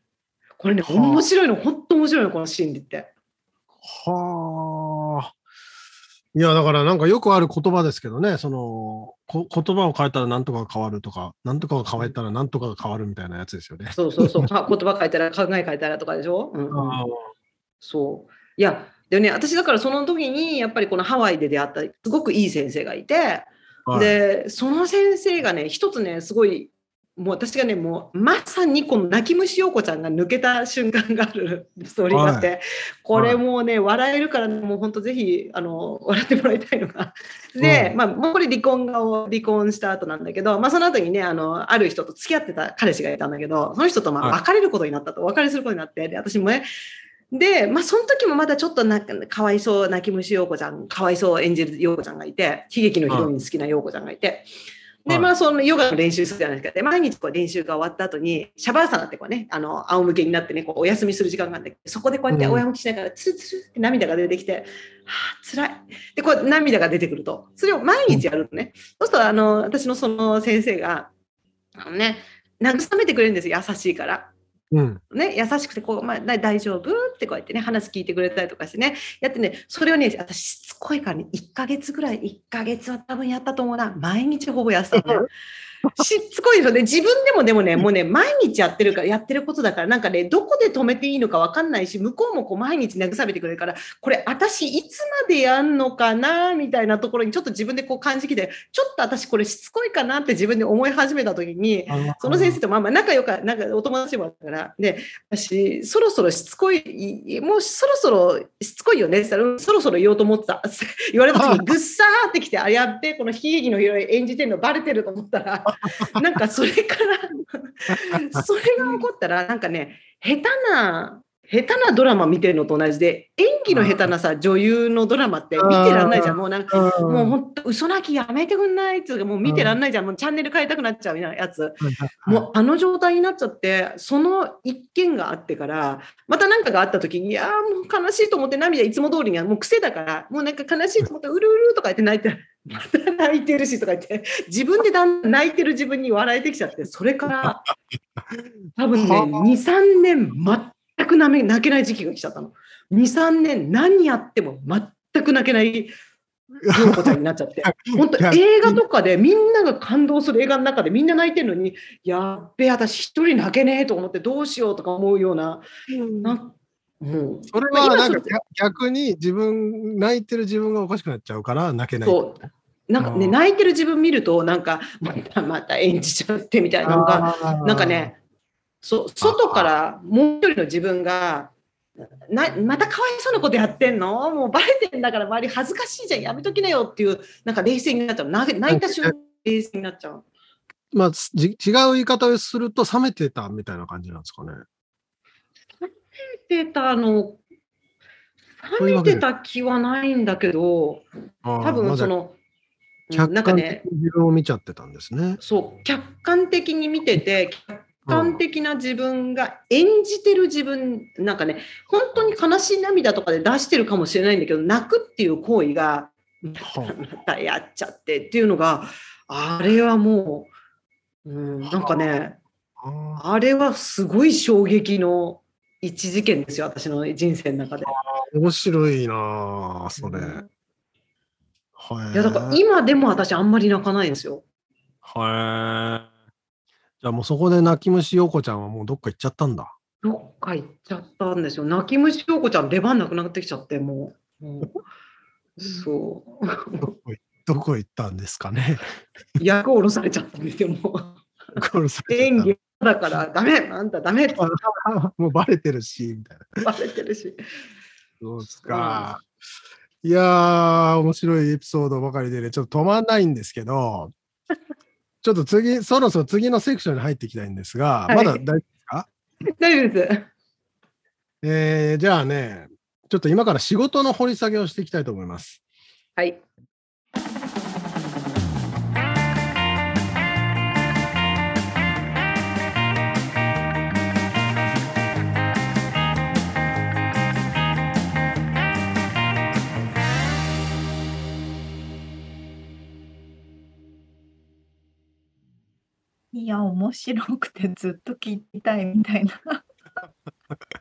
Speaker 3: これね、面白いの、本当面白いの、この心理って。
Speaker 2: はあ。いや、だからなんかよくある言葉ですけどね、その、こ言葉を変えたら何とかが変わるとか、何とかが変えたら何とかが変わるみたいなやつですよね。
Speaker 3: そうそうそう。言葉変えたら考え変えたらとかでしょ、うん、そう。いや、でね、私だからその時にやっぱりこのハワイで出会ったすごくいい先生がいて、はい、でその先生がね一つねすごいもう私がねもうまさにこの泣き虫陽子ちゃんが抜けた瞬間がある ストーリーがあって、はい、これもうね、笑えるから、もう本当ぜひあの笑ってもらいたいのが。で、まあ、もうこれ離婚が離婚した後なんだけど、まあ、その後にねあのある人と付き合ってた彼氏がいたんだけどその人とまあ別れることになったと、はい、別れすることになってで私もねで、まあ、その時もまだちょっとなかわいそう泣き虫陽子ちゃん、かわいそう演じる陽子ちゃんがいて、悲劇のヒロイン好きな陽子ちゃんがいて、で、まあ、そのヨガの練習するじゃないですか。で、毎日こう練習が終わった後に、シャバーサナってこうね、あの、仰向けになってね、こうお休みする時間があって、そこでこうやって親向きしながら、ツルツルって涙が出てきて、はあ、辛い。で、こう涙が出てくると、それを毎日やるとね、そうすると、あの、私のその先生が、あのね、慰めてくれるんですよ、優しいから。うん、ね、優しくてこう、まあ、大丈夫ってこうやってね話聞いてくれたりとかしてね。やってねそれをね私しつこいからね1ヶ月ぐらい1ヶ月は多分やったと思うな。毎日ほぼやってたのね。しつこいので、自分でもでもね、もうね、毎日やってるから、やってることだから、なんかね、どこで止めていいのか分かんないし、向こうもこう毎日慰めてくれるから、これ、私、いつまでやんのかな、みたいなところに、ちょっと自分でこう感じきて、ちょっと私、これしつこいかなって自分で思い始めた時に、その先生とまあまあ仲良か、なんかお友達もあったから、で、私、そろそろしつこい、もうそろそろしつこいよねって言ったら、そろそろ言おうと思ってた。言われた時に、ぐっさーってきて、あ、やって、この悲劇の広い演じてるのバレてると思ったら、なんかそれからそれが起こったらなんかね下手な下手なドラマ見てるのと同じで、演技の下手なさ、女優のドラマって見てらんないじゃん。もうなんか、もう本当、嘘泣きやめてくんないっつうか、もう見てらんないじゃん。もうチャンネル変えたくなっちゃうやつ。もうあの状態になっちゃって、その一件があってから、また何かがあった時に、いやーもう悲しいと思って涙いつも通りにはもう癖だから、もうなんか悲しいと思って、うるうるとか言って泣いて、また泣いてるしとか言って、自分でだんだん泣いてる自分に笑えてきちゃって、それから、多分ね、
Speaker 2: はあ
Speaker 3: 2、3年全くなめ泣けない時期が来ちゃったの。2、3年何やっても全く泣けない陽子ちゃんになっちゃって。本当映画とかでみんなが感動する映画の中でみんな泣いてるのに、やっべえ、私一人泣けねえと思ってどうしようとか思うような、なもう、
Speaker 2: それはなんか逆逆に自分泣いてる自分がおかしくなっちゃうから泣けない。
Speaker 3: そう、なんかね、
Speaker 2: うん。
Speaker 3: 泣いてる自分見ると、なんか、またまた演じちゃってみたいなのが、なんかね、そ外からもう一人の自分が、なまたかわいそうなことやってんの？もうバレてんだから周り恥ずかしいじゃんやめときなよっていうなんか冷静になっちゃう。泣泣いた瞬間冷静になっちゃう。
Speaker 2: まあ、じ違う言い方をすると冷めてたみたいな感じなんですかね。
Speaker 3: てたの冷めてた気はないんだけど多
Speaker 2: 多
Speaker 3: 分その、なんかね
Speaker 2: 自分を見ちゃってたんですね。
Speaker 3: そう客観的に見てて客観的な自分が演じてる自分なんかね本当に悲しい涙とかで出してるかもしれないんだけど泣くっていう行為がまたやっちゃってっていうのがあれはもう、うん、なんかね
Speaker 2: あ
Speaker 3: あれはすごい衝撃の一事件ですよ私の人生の中で。
Speaker 2: ー面白いなあそれ。
Speaker 3: うん
Speaker 2: はい。
Speaker 3: いやだから今でも私あんまり泣かないんですよ。
Speaker 2: はい。じゃあもうそこで泣き虫陽子ちゃんはもうどっか行っちゃったんだ。
Speaker 3: どっか行っちゃったんですよ。泣き虫陽子ちゃん出番なくなってきちゃってもう。もうそう。
Speaker 2: どこいどこ行ったんですかね。
Speaker 3: 役を下ろされちゃったんですよ。もう演技だからダメあんたダメって
Speaker 2: もうバレてるし、みたいな。
Speaker 3: バレてるし。
Speaker 2: そうですか。いやー、面白いエピソードばかりでね、ちょっと止まんないんですけど、ちょっと次、そろそろ次のセクションに入っていきたいんですが、
Speaker 3: はい
Speaker 2: まだ大丈夫ですか？
Speaker 3: 大丈夫です。
Speaker 2: えーじゃあね、ちょっと今から仕事の掘り下げをしていきたいと思います。
Speaker 3: はい。
Speaker 1: いや、面白くてずっと聞きたいみたいな。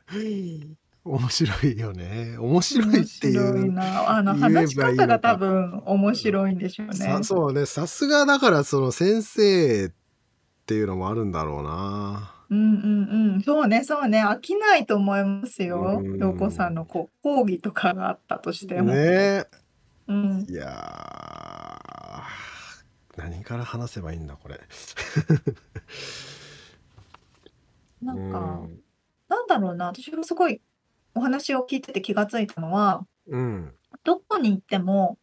Speaker 2: 面白いよね。面白いってい
Speaker 1: 面白いうな。あの、話し方が多分面白いんでしょうね。
Speaker 2: さそうね、さすがだからその先生っていうのもあるんだろうな。
Speaker 1: うんうんうん。そうね、そうね。飽きないと思いますよ。
Speaker 2: うん
Speaker 1: 陽子さんのこう講義とかがあったとしても。
Speaker 2: ね
Speaker 1: うん。
Speaker 2: いやー何から話せばいいんだこれ。
Speaker 1: なんか、
Speaker 2: うん
Speaker 1: なんだろうな。私もすごいお話を聞いてて気がついたのは、
Speaker 2: うん
Speaker 1: どこに行っても、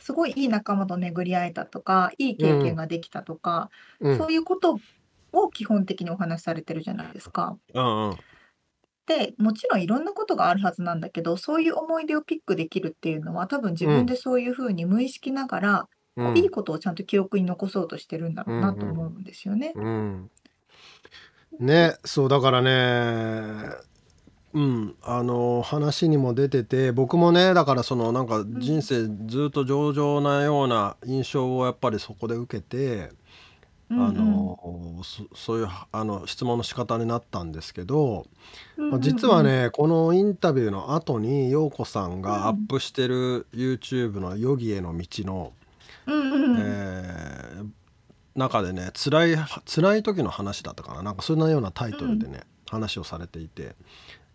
Speaker 1: すごいいい仲間と巡り会えたとか、いい経験ができたとか、
Speaker 2: うん
Speaker 1: そういうことを基本的にお話しされてるじゃないですか。
Speaker 2: うんうん
Speaker 1: で、もちろんいろんなことがあるはずなんだけど、そういう思い出をピックできるっていうのは、多分自分でそういうふうに無意識ながら、
Speaker 2: うん。
Speaker 1: いいことをちゃんと記憶に残そうとしてるんだろうなと思うんですよね。
Speaker 2: うん。ねそうだからねうんあの話にも出てて僕もねだからそのなんか人生ずっと上々なような印象をやっぱりそこで受けて、
Speaker 1: うんうん
Speaker 2: あのそそういうあの質問の仕方になったんですけど、
Speaker 1: うんうん
Speaker 2: まあ実はねこのインタビューの後に陽子さんがアップしてる YouTube の「ヨギへの道の」
Speaker 1: うんうんうん。
Speaker 2: えー中でね辛い辛い時の話だったかな。なんかそんなようなタイトルでね、話をされていて、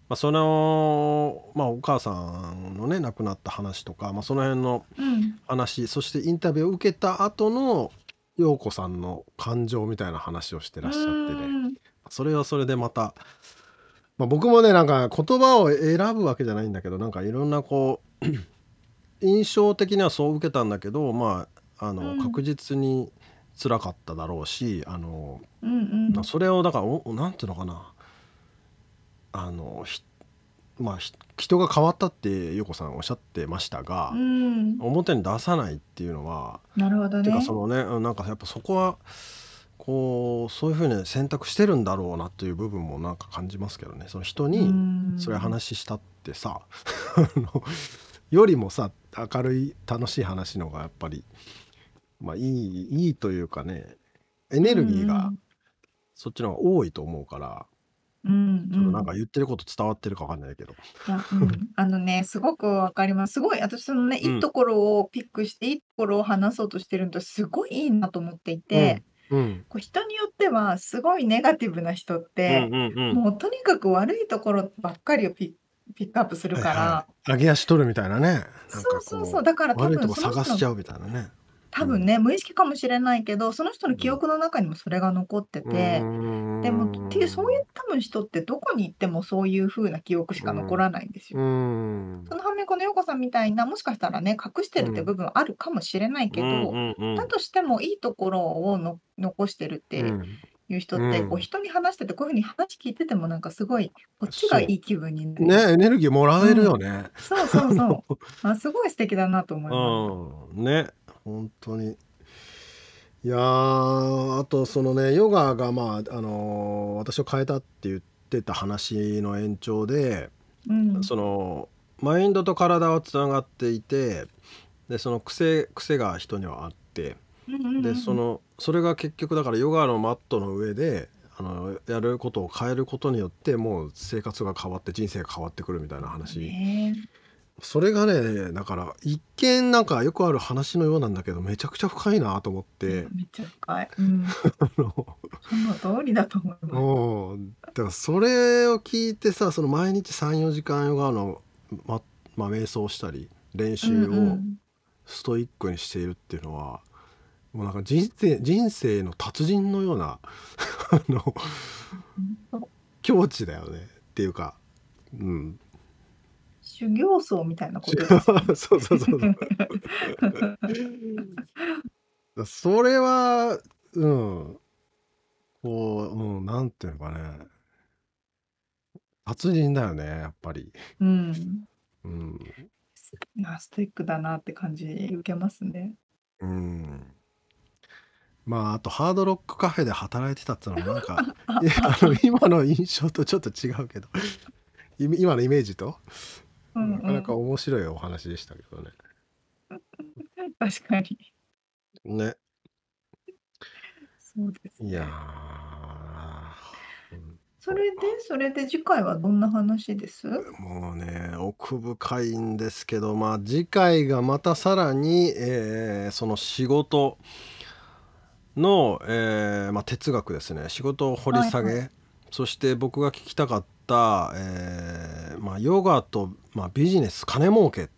Speaker 2: まあ、その、まあ、お母さんのね亡くなった話とか、まあ、その辺の
Speaker 1: うん。
Speaker 2: 話そしてインタビューを受けた後の陽子さんの感情みたいな話をしてらっしゃってね。
Speaker 1: うん
Speaker 2: それはそれでまた、まあ、僕もねなんか言葉を選ぶわけじゃないんだけどなんかいろんなこう 印象的にはそう受けたんだけどまああの、
Speaker 1: うん。
Speaker 2: 確実に辛かっただろうしあの
Speaker 1: うんうん。
Speaker 2: それをだからおなんていうのかな。あのひまあひ人が変わったって陽子さんおっしゃってましたが、
Speaker 1: うん、
Speaker 2: 表に出さないっていうのは、
Speaker 1: なるほどね。
Speaker 2: ていうかそ。のねうんなんかやっぱそこはこうそういうふうに選択してるんだろうなという部分もなんか感じますけどね。その人
Speaker 1: う
Speaker 2: に
Speaker 1: ん。
Speaker 2: それ話したってさ、あのよりもさ明るい楽しい話の方がやっぱりまあいいいいというかねエネルギーがそっちの方が多いと思うから、
Speaker 1: うんうん、
Speaker 2: ちょっとなんか言ってること伝わってるかわかんないけど、
Speaker 1: いや、うん、あのね、すごくわかります。すごい、私そのね、
Speaker 2: うん。
Speaker 1: いいところをピックして、いいところを話そうとしてるのと、すごいいいなと思っていて、
Speaker 2: うん。
Speaker 1: こう人によっては、すごいネガティブな人っ
Speaker 2: うん
Speaker 1: て、
Speaker 2: うんうん。
Speaker 1: もうとにかく悪いところばっかりをピッピックアップするから、
Speaker 2: はいはい、上げ足取るみたいなね。なんか
Speaker 1: そう
Speaker 2: こ
Speaker 1: そうそう、だから多
Speaker 2: 悪いとこ
Speaker 1: 分その人の、
Speaker 2: 探しちゃうみたいなね。
Speaker 1: 多分ね、無意識かもしれないけど、その人の記憶の中にもそれが残ってて、でも、っていう、そういう多分人ってどこに行ってもそういう風な記憶しか残らないんですよ。
Speaker 2: うん。
Speaker 1: その反面この陽子さんみたいなもしかしたらね隠してるって部分あるかもしれないけど、だとしてもいいところをの残してるって
Speaker 2: うん。
Speaker 1: いう人って、
Speaker 2: うん。
Speaker 1: こう人に話しててこういうふうに話聞いててもなんかすごいこっちがいい気分になる。
Speaker 2: ねエネルギーもらえるよね。
Speaker 1: そうそうそう。あすごい素敵だなと思いま
Speaker 2: うん、ね本当にいやーあとそのねヨガがまああのー私を変えたって言ってた話の延長で、
Speaker 1: す。うん。
Speaker 2: そのマインドと体はつながっていてでその癖癖が人にはあってでそのそれが結局だからヨガのマットの上であのやることを変えることによってもう生活が変わって人生が変わってくるみたいな話。
Speaker 1: ね
Speaker 2: それがねだから一見なんかよくある話のようなんだけどめちゃくちゃ深いなと思って。
Speaker 1: めっちゃ深い。うん。
Speaker 2: あの
Speaker 1: その通りだと思います。
Speaker 2: うん。だからそれを聞いてさその毎日34時間ヨガの、ままあ、瞑想したり練習
Speaker 1: うんう
Speaker 2: を
Speaker 1: ん。
Speaker 2: ストイックにしているっていうのは、もうなんか人生人生の達人のようなあの境地だよね。っていうか、うん、
Speaker 1: 修行僧みたいなことですよね。
Speaker 2: そうそうそうそう。それはうん。こう、うん、なんていうのかね。達人だよねやっぱり、
Speaker 1: うん。
Speaker 2: うん。
Speaker 1: ストイックだなって感じ受けますね。
Speaker 2: うん、まああとハードロックカフェで働いてたってのもなんか あの今の印象とちょっと違うけど。い今のイメージと？
Speaker 1: うん
Speaker 2: なかなか面白いお話でしたけどね。
Speaker 1: 確かに。
Speaker 2: ね。
Speaker 1: そうですね。
Speaker 2: いや
Speaker 1: それで、それで次回はどんな話です？
Speaker 2: もうね奥深いんですけどまあ次回がまたさらに、えーその仕事の、えーまあ、哲学ですね。仕事を掘り下げ、
Speaker 1: はい。
Speaker 2: そして僕が聞きたかった、えーまあ、ヨガと、まあ、ビジネス金儲けっ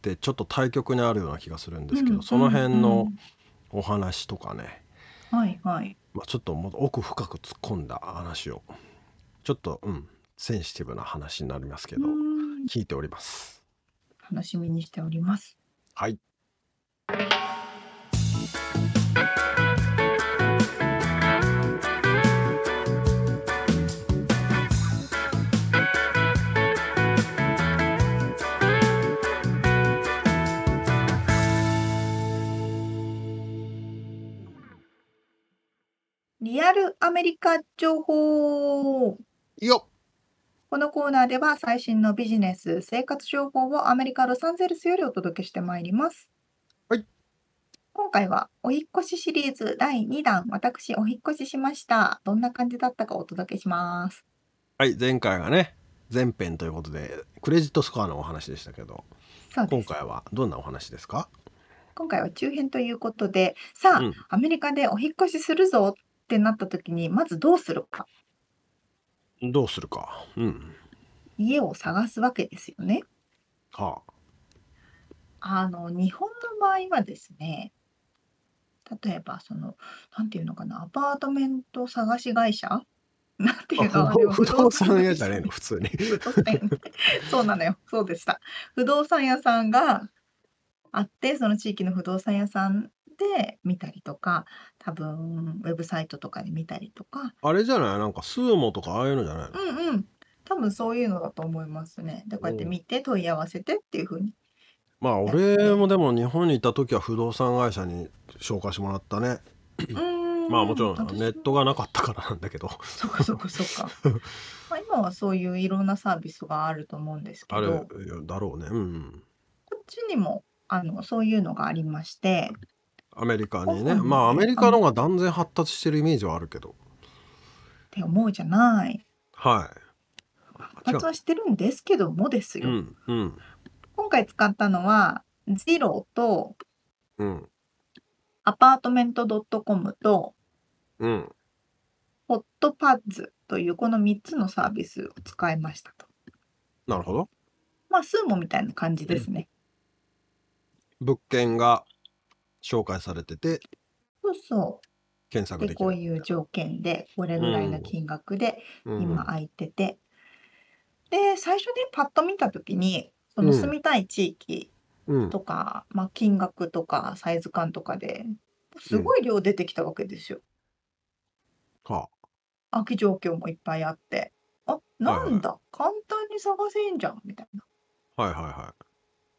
Speaker 2: てちょっと対極にあるような気がするんですけど、
Speaker 1: うん
Speaker 2: その辺
Speaker 1: うん
Speaker 2: のお話とかね、
Speaker 1: はいはい。
Speaker 2: まあ、ちょっともっと奥深く突っ込んだ話をちょっとうんセンシティブな話になりますけど、
Speaker 1: うん
Speaker 2: 聞いております。
Speaker 1: 楽しみにしております。
Speaker 2: はい。
Speaker 1: リアルアメリカ情報
Speaker 2: よっ
Speaker 1: このコーナーでは最新のビジネス、生活情報をアメリカ・ロサンゼルスよりお届けしてまいります。
Speaker 2: はい。
Speaker 1: 今回はお引っ越しシリーズ第2弾、私お引っ越ししました。どんな感じだったかお届けします。
Speaker 2: はい前回がね前編ということでクレジットスコアのお話でしたけど
Speaker 1: そうです。
Speaker 2: 今回はどんなお話ですか？
Speaker 1: 今回は中編ということで、さあ、
Speaker 2: うん
Speaker 1: アメリカでお引っ越しするぞってなった時に、まずどうするか。
Speaker 2: どうするかうん
Speaker 1: 家を探すわけですよね。
Speaker 2: は
Speaker 1: あの、日本の場合はですね、例えば、その、なんていうのかな、アパートメント探し会社？なんていうの？
Speaker 2: あ
Speaker 1: あれは
Speaker 2: 不動産屋じゃねえの？普通に
Speaker 1: 不動産屋そうなのよ。そうでした。不動産屋さんがあって、その地域の不動産屋さんで見たりとか、多分ウェブサイトとかで見たりとか、
Speaker 2: あれじゃない？なんかスーモとかああいうのじゃないの？
Speaker 1: うんうん。多分そういうのだと思いますね。で、こうやって見て問い合わせてっていう風に。
Speaker 2: まあ俺もでも日本にいた時は不動産会社に紹介してもらったね。まあもちろん
Speaker 1: 私
Speaker 2: ネットがなかったからなんだけど。
Speaker 1: そっかそっかそっか。まあ今はそういういろんなサービスがあると思うんですけ
Speaker 2: あれ
Speaker 1: ど、
Speaker 2: だろうね。うん。
Speaker 1: こっちにもあのそういうのがありまして、
Speaker 2: アメリカにね。
Speaker 1: うん
Speaker 2: まあアメリカの方が断然発達してるイメージはあるけど。
Speaker 1: って思うじゃない。
Speaker 2: はい。
Speaker 1: 発達はしてるんですけどもですよ。
Speaker 2: うんうん
Speaker 1: 今回使ったのは、ジローと
Speaker 2: うん
Speaker 1: アパートメント .com と
Speaker 2: うん。
Speaker 1: ホットパッズというこの3つのサービスを使いましたと。
Speaker 2: なるほど。
Speaker 1: まあ、スーモみたいな感じですね。
Speaker 2: 物件が紹介されてて
Speaker 1: そうそう。で、
Speaker 2: 検索できる。
Speaker 1: こういう条件で、これぐらいの金額で
Speaker 2: うん
Speaker 1: 今空いてて。で、最初にパッと見たときに、その
Speaker 2: うん
Speaker 1: 住みたい地域
Speaker 2: うん
Speaker 1: とか、まあ、金額とかサイズ感とかですごい量出てきたわけですよ。
Speaker 2: は
Speaker 1: 空き状況もいっぱいあって。あ、なんだ、簡単に探せんじゃん、みたいな。
Speaker 2: あ、はいはいは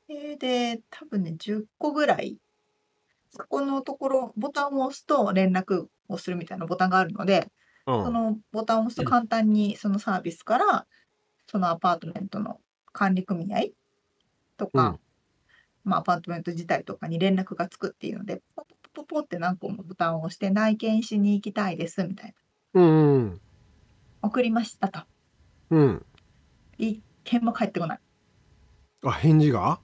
Speaker 1: えーで、多分ね、10個ぐらい、そこのところ、ボタンを押すと連絡をするみたいなボタンがあるので、
Speaker 2: い。うん。
Speaker 1: そのボタンを押すと簡単にそのサービスから、そのアパートメントの管理組合とか、
Speaker 2: うん
Speaker 1: まあ、アパートメント自体とかに連絡がつくっていうので、ポポポポポって何個もボタンを押して、内見しに行きたいです、みたいな。
Speaker 2: うんうん
Speaker 1: 送りましたと。
Speaker 2: うん。
Speaker 1: 一件も返ってこない。
Speaker 2: あ返事が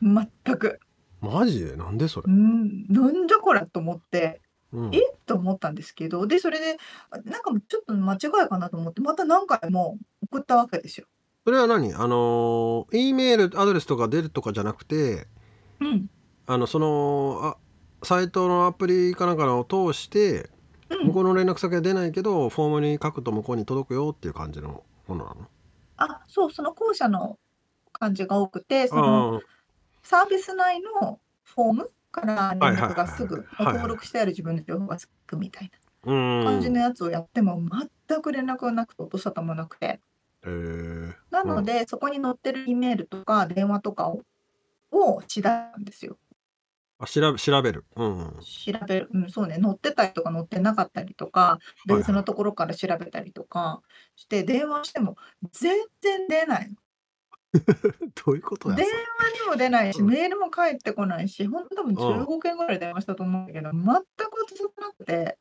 Speaker 1: 全く。
Speaker 2: マジ？でなんでそれ？
Speaker 1: う。ん、なんじゃこれと思って、
Speaker 2: うん。
Speaker 1: え？と思ったんですけど、で、それで、あなんかちょっと間違いかなと思って、また何回も送ったわけですよ。
Speaker 2: それは何？あのー、E メールアドレスとか出るとかじゃなくて
Speaker 1: うん。
Speaker 2: あのそのあサイトのアプリかなんかを通して
Speaker 1: うん。
Speaker 2: 向こうの連絡先が出ないけどフォームに書くと向こうに届くよっていう感じのものなの？
Speaker 1: あ、そう、その後者の感じが多くて、その
Speaker 2: あ
Speaker 1: サービス内のフォームから連絡がすぐ、
Speaker 2: はいはいはいはい。
Speaker 1: 登録してある自分の情報がすぐみたいな感じのやつをやっても、全く連絡がなくて、音沙汰もなくて。
Speaker 2: へー。
Speaker 1: なので、そこに載ってる E メールとか電話とかを、を調べたんですよ。
Speaker 2: あ調べ調べる。うんうん。
Speaker 1: 調べる、うん、そうね、載ってたりとか載ってなかったりとか、
Speaker 2: はい。
Speaker 1: 別のところから調べたりとかして、電話しても全然出ないの。
Speaker 2: どういうことや
Speaker 1: 電話にも出ないし、
Speaker 2: うん。
Speaker 1: メールも返ってこないし、本当多分
Speaker 2: うん。
Speaker 1: 15件ぐらい電話したと思うんだけど、全く音沙汰なくて、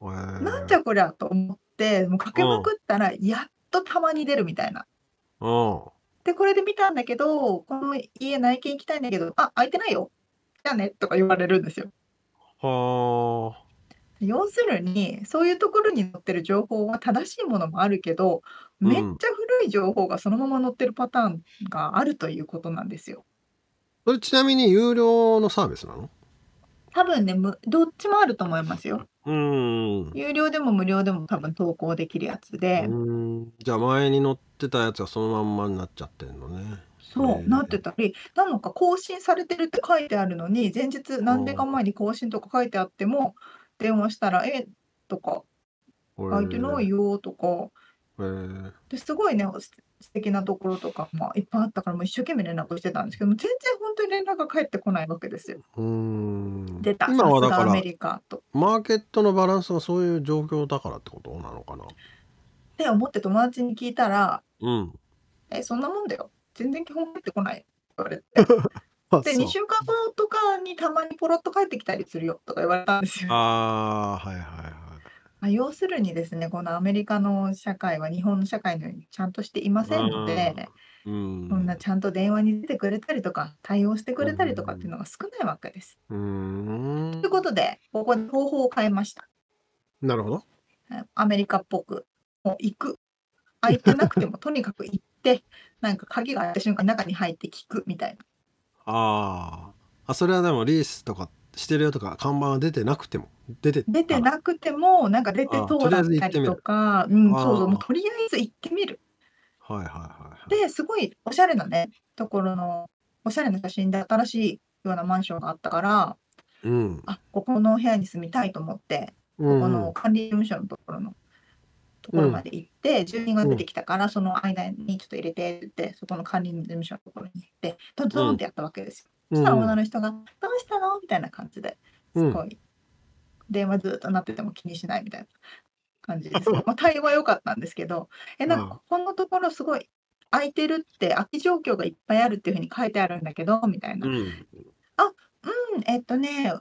Speaker 1: なんじゃこりゃと思って、もうかけまくったら、やっとたまに出るみたいな。
Speaker 2: うん。
Speaker 1: で、これで見たんだけど、この家内見行きたいんだけど、あ、空いてないよ。じゃあね、とか言われるんですよ。
Speaker 2: はあ
Speaker 1: 要するに、そういうところに載ってる情報は正しいものもあるけど、
Speaker 2: うん。
Speaker 1: めっちゃ古い情報がそのまま載ってるパターンがあるということなんですよ。
Speaker 2: それちなみに有料のサービスなの？
Speaker 1: 多分ね、むどっちもあると思いますよ。
Speaker 2: うん。
Speaker 1: 有料でも無料でも多分投稿できるやつで、
Speaker 2: うん。じゃあ前に載ってたやつがそのまんまになっちゃってんのね。
Speaker 1: そう、なってたり、なのか更新されてるって書いてあるのに、前日何年間前に更新とか書いてあっても、電話したら、えとか、書いてないよとか、
Speaker 2: へー
Speaker 1: ですごいね、す素敵なところとか、まあ、いっぱいあったから、もう一生懸命連絡してたんですけども、全然本当に連絡が返ってこないわけですよ。
Speaker 2: うーん
Speaker 1: 出た、さす
Speaker 2: 今はだから
Speaker 1: がアメリカと。
Speaker 2: マーケットのバランスがそういう状況だからってことなのかな？
Speaker 1: って思って友達に聞いたら、
Speaker 2: うん
Speaker 1: え、そんなもんだよ。全然基本返ってこない。って言われて。で、
Speaker 2: あそう
Speaker 1: 2週間後とかにたまにポロッと帰ってきたりするよとか言われたんですよ。
Speaker 2: あーはいはいはい
Speaker 1: まあ、要するにですね、このアメリカの社会は日本の社会のようにちゃんとしていませんので、
Speaker 2: うん
Speaker 1: そんなちゃんと電話に出てくれたりとか、対応してくれたりとかっていうのが少ないわけです。
Speaker 2: うーん
Speaker 1: ということで、ここで方法を変えました。
Speaker 2: なるほど
Speaker 1: えアメリカっぽく、もう行く。空いてなくてもとにかく行って、なんか鍵が開いた瞬間中に入って聞くみたいな。
Speaker 2: あー。あそれはでもリースとかしてるよとか看板が出てなくても？出て
Speaker 1: 出てなくても、なんか出てそうだったりとか、うん、そうそう、もうとりあえず行ってみる。
Speaker 2: はいはいはいはい。
Speaker 1: で、すごいおしゃれなね、ところの、おしゃれな写真で新しいようなマンションがあったから、
Speaker 2: うん。
Speaker 1: あ、ここの部屋に住みたいと思って、
Speaker 2: うん。
Speaker 1: ここの管理事務所のところのところまで行って、住人が出てきたから、その間にちょっと入れてってそこの管理人事務所のところに行って、ドドーンってやったわけですよ。そしたら女の人が、どうしたの？みたいな感じで、すごい、電話ずっとなってても気にしないみたいな感じです。まあ、対応は良かったんですけど、え、なん
Speaker 2: うん。
Speaker 1: かここのところすごい空いてるって、空き状況がいっぱいあるっていうふうに書いてあるんだけど、みたいな。うん、
Speaker 2: うん
Speaker 1: えっとね、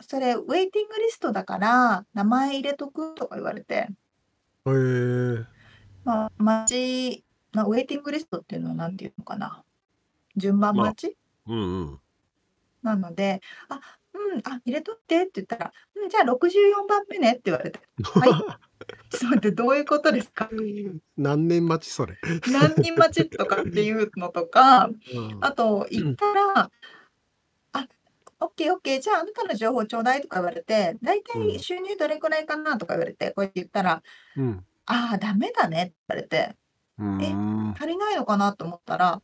Speaker 1: それ、ウェイティングリストだから、名前入れとくとか言われて、
Speaker 2: へえ
Speaker 1: まあ、待ち、まあ、ウェイティングリストっていうのは何ていうのかな。順番
Speaker 2: まあ
Speaker 1: 待ち、
Speaker 2: うんうん。
Speaker 1: なので、あ、うん、あ、入れとってって言ったら、うん、じゃあ64番目ねって言われて、はい。ちょっと待って、どういうことですか？
Speaker 2: 何年待ちそれ、
Speaker 1: 何人待ちとかっていうのとか、
Speaker 2: うん。
Speaker 1: あと、行ったら、あ、オッケーオッケー、じゃああなたの情報ちょうだいとか言われて、だいた
Speaker 2: うん。
Speaker 1: い収入どれくらいかなとか言われて、こうやって言ったら、
Speaker 2: うん。
Speaker 1: ああ、ダメだねって言われて、
Speaker 2: うーん。
Speaker 1: 足りないのかなと思ったら、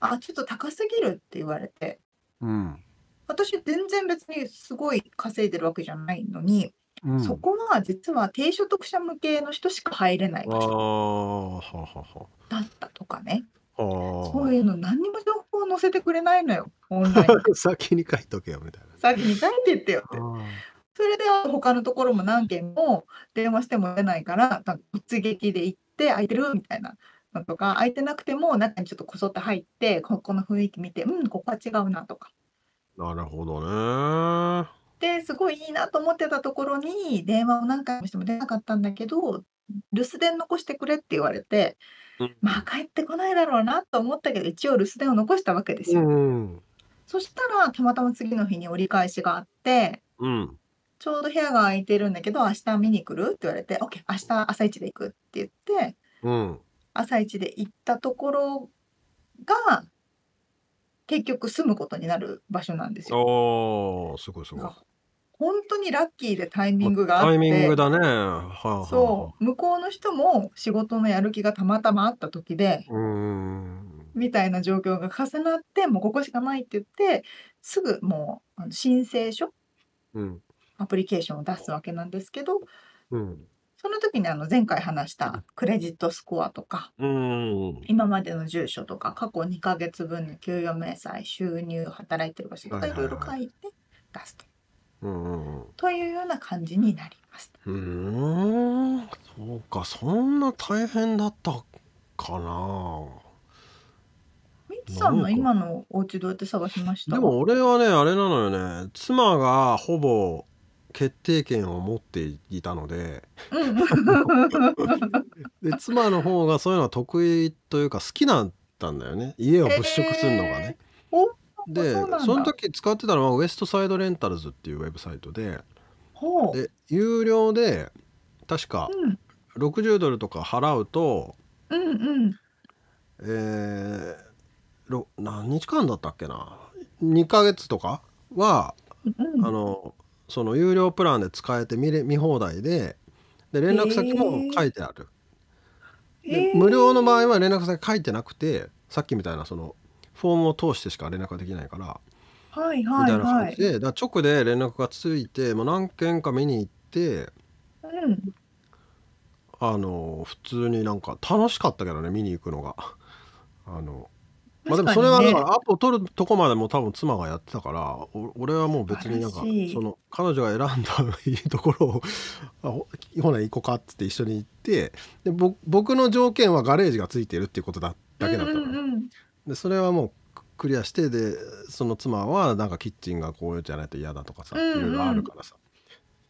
Speaker 1: あ、ちょっと高すぎるって言われて、
Speaker 2: うん。
Speaker 1: 私全然別にすごい稼いでるわけじゃないのに、
Speaker 2: うん。
Speaker 1: そこは実は低所得者向けの人しか入れない
Speaker 2: ああ
Speaker 1: 場
Speaker 2: は
Speaker 1: 所
Speaker 2: はは。
Speaker 1: だったとかね。
Speaker 2: は
Speaker 1: そういうの何にも情報を載せてくれないのよ、オンラインで。
Speaker 2: 先に書いとけよみたいな
Speaker 1: 先に書いてってよって。
Speaker 2: あ
Speaker 1: それで他のところも何件も電話しても出ないから、なんか突撃で行って空いてるみたいなのとか、空いてなくても中にちょっとこそっと入って、ここの雰囲気見て、うん、ここは違うなとか。
Speaker 2: なるほどね
Speaker 1: で、すごいいいなと思ってたところに電話を何回もしても出なかったんだけど、留守電残してくれって言われて、
Speaker 2: うん。
Speaker 1: まあ帰ってこないだろうなと思ったけど、一応留守電を残したわけです
Speaker 2: う
Speaker 1: よ。
Speaker 2: ん。
Speaker 1: そしたらたまたま次の日に折り返しがあって、
Speaker 2: うん。
Speaker 1: ちょうど部屋が空いてるんだけど、明日見に来るって言われて、OK、明日朝一で行くって言って、
Speaker 2: うん。
Speaker 1: 朝一で行ったところが、結局住むことになる場所なんですよ。
Speaker 2: おーすごいすごい
Speaker 1: 本当にラッキーでタイミングがあって、
Speaker 2: タイミングだね。はあはあはあ
Speaker 1: そう、向こうの人も仕事のやる気がたまたまあった時で、みたいな状況が重なって、もうここしかないって言って、すぐもうあの申請書、
Speaker 2: うん。
Speaker 1: アプリケーションを出すわけなんですけど、
Speaker 2: うん。
Speaker 1: その時にあの前回話したクレジットスコアとか、
Speaker 2: うん
Speaker 1: 今までの住所とか、過去2ヶ月分の給与明細、収入、働いてる場所とか
Speaker 2: い
Speaker 1: ろいろ書いて出すと。
Speaker 2: うんうん
Speaker 1: というような感じになりました。
Speaker 2: うーん。そうかそんな大変だったかな。
Speaker 1: ミツさんの今のお家どうやって探しました？
Speaker 2: でも俺はねあれなのよね。妻がほぼ決定権を持っていたので。
Speaker 1: うん。
Speaker 2: で妻の方がそういうのは得意というか好きだったんだよね。家を物色するのがね。
Speaker 1: お
Speaker 2: で
Speaker 1: そ
Speaker 2: の時使ってたのはウエストサイドレンタルズっていうウェブサイトで
Speaker 1: ほう。
Speaker 2: で有料で確か
Speaker 1: うん。
Speaker 2: 60ドルとか払うと
Speaker 1: うんうん。
Speaker 2: えーろ何日間だったっけな？2ヶ月とかは
Speaker 1: うん
Speaker 2: あのその有料プランで使えて見れ見放題でで連絡先も書いてある、で
Speaker 1: えー。
Speaker 2: 無料の場合は連絡先書いてなくてさっきみたいなそのフォームを通してしか連絡ができないから
Speaker 1: はい
Speaker 2: み
Speaker 1: は
Speaker 2: たいな感じ
Speaker 1: い。
Speaker 2: でだから直で連絡がついてもう何件か見に行って
Speaker 1: うん。
Speaker 2: あの普通になんか楽しかったけどね見に行くのが。あのまあでもそれはだからアポ取るとこまでも多分妻がやってたからお俺はもう別になんかその彼女が選んだいいところを あほほな行こうかっつって一緒に行ってでぼ僕の条件はガレージがついてるっていうことだだけだったの、
Speaker 1: うんうんうん
Speaker 2: でそれはもうククリアしてでその妻はなんかキッチンがこうじゃないと嫌だとかさ、いろいろあるからさ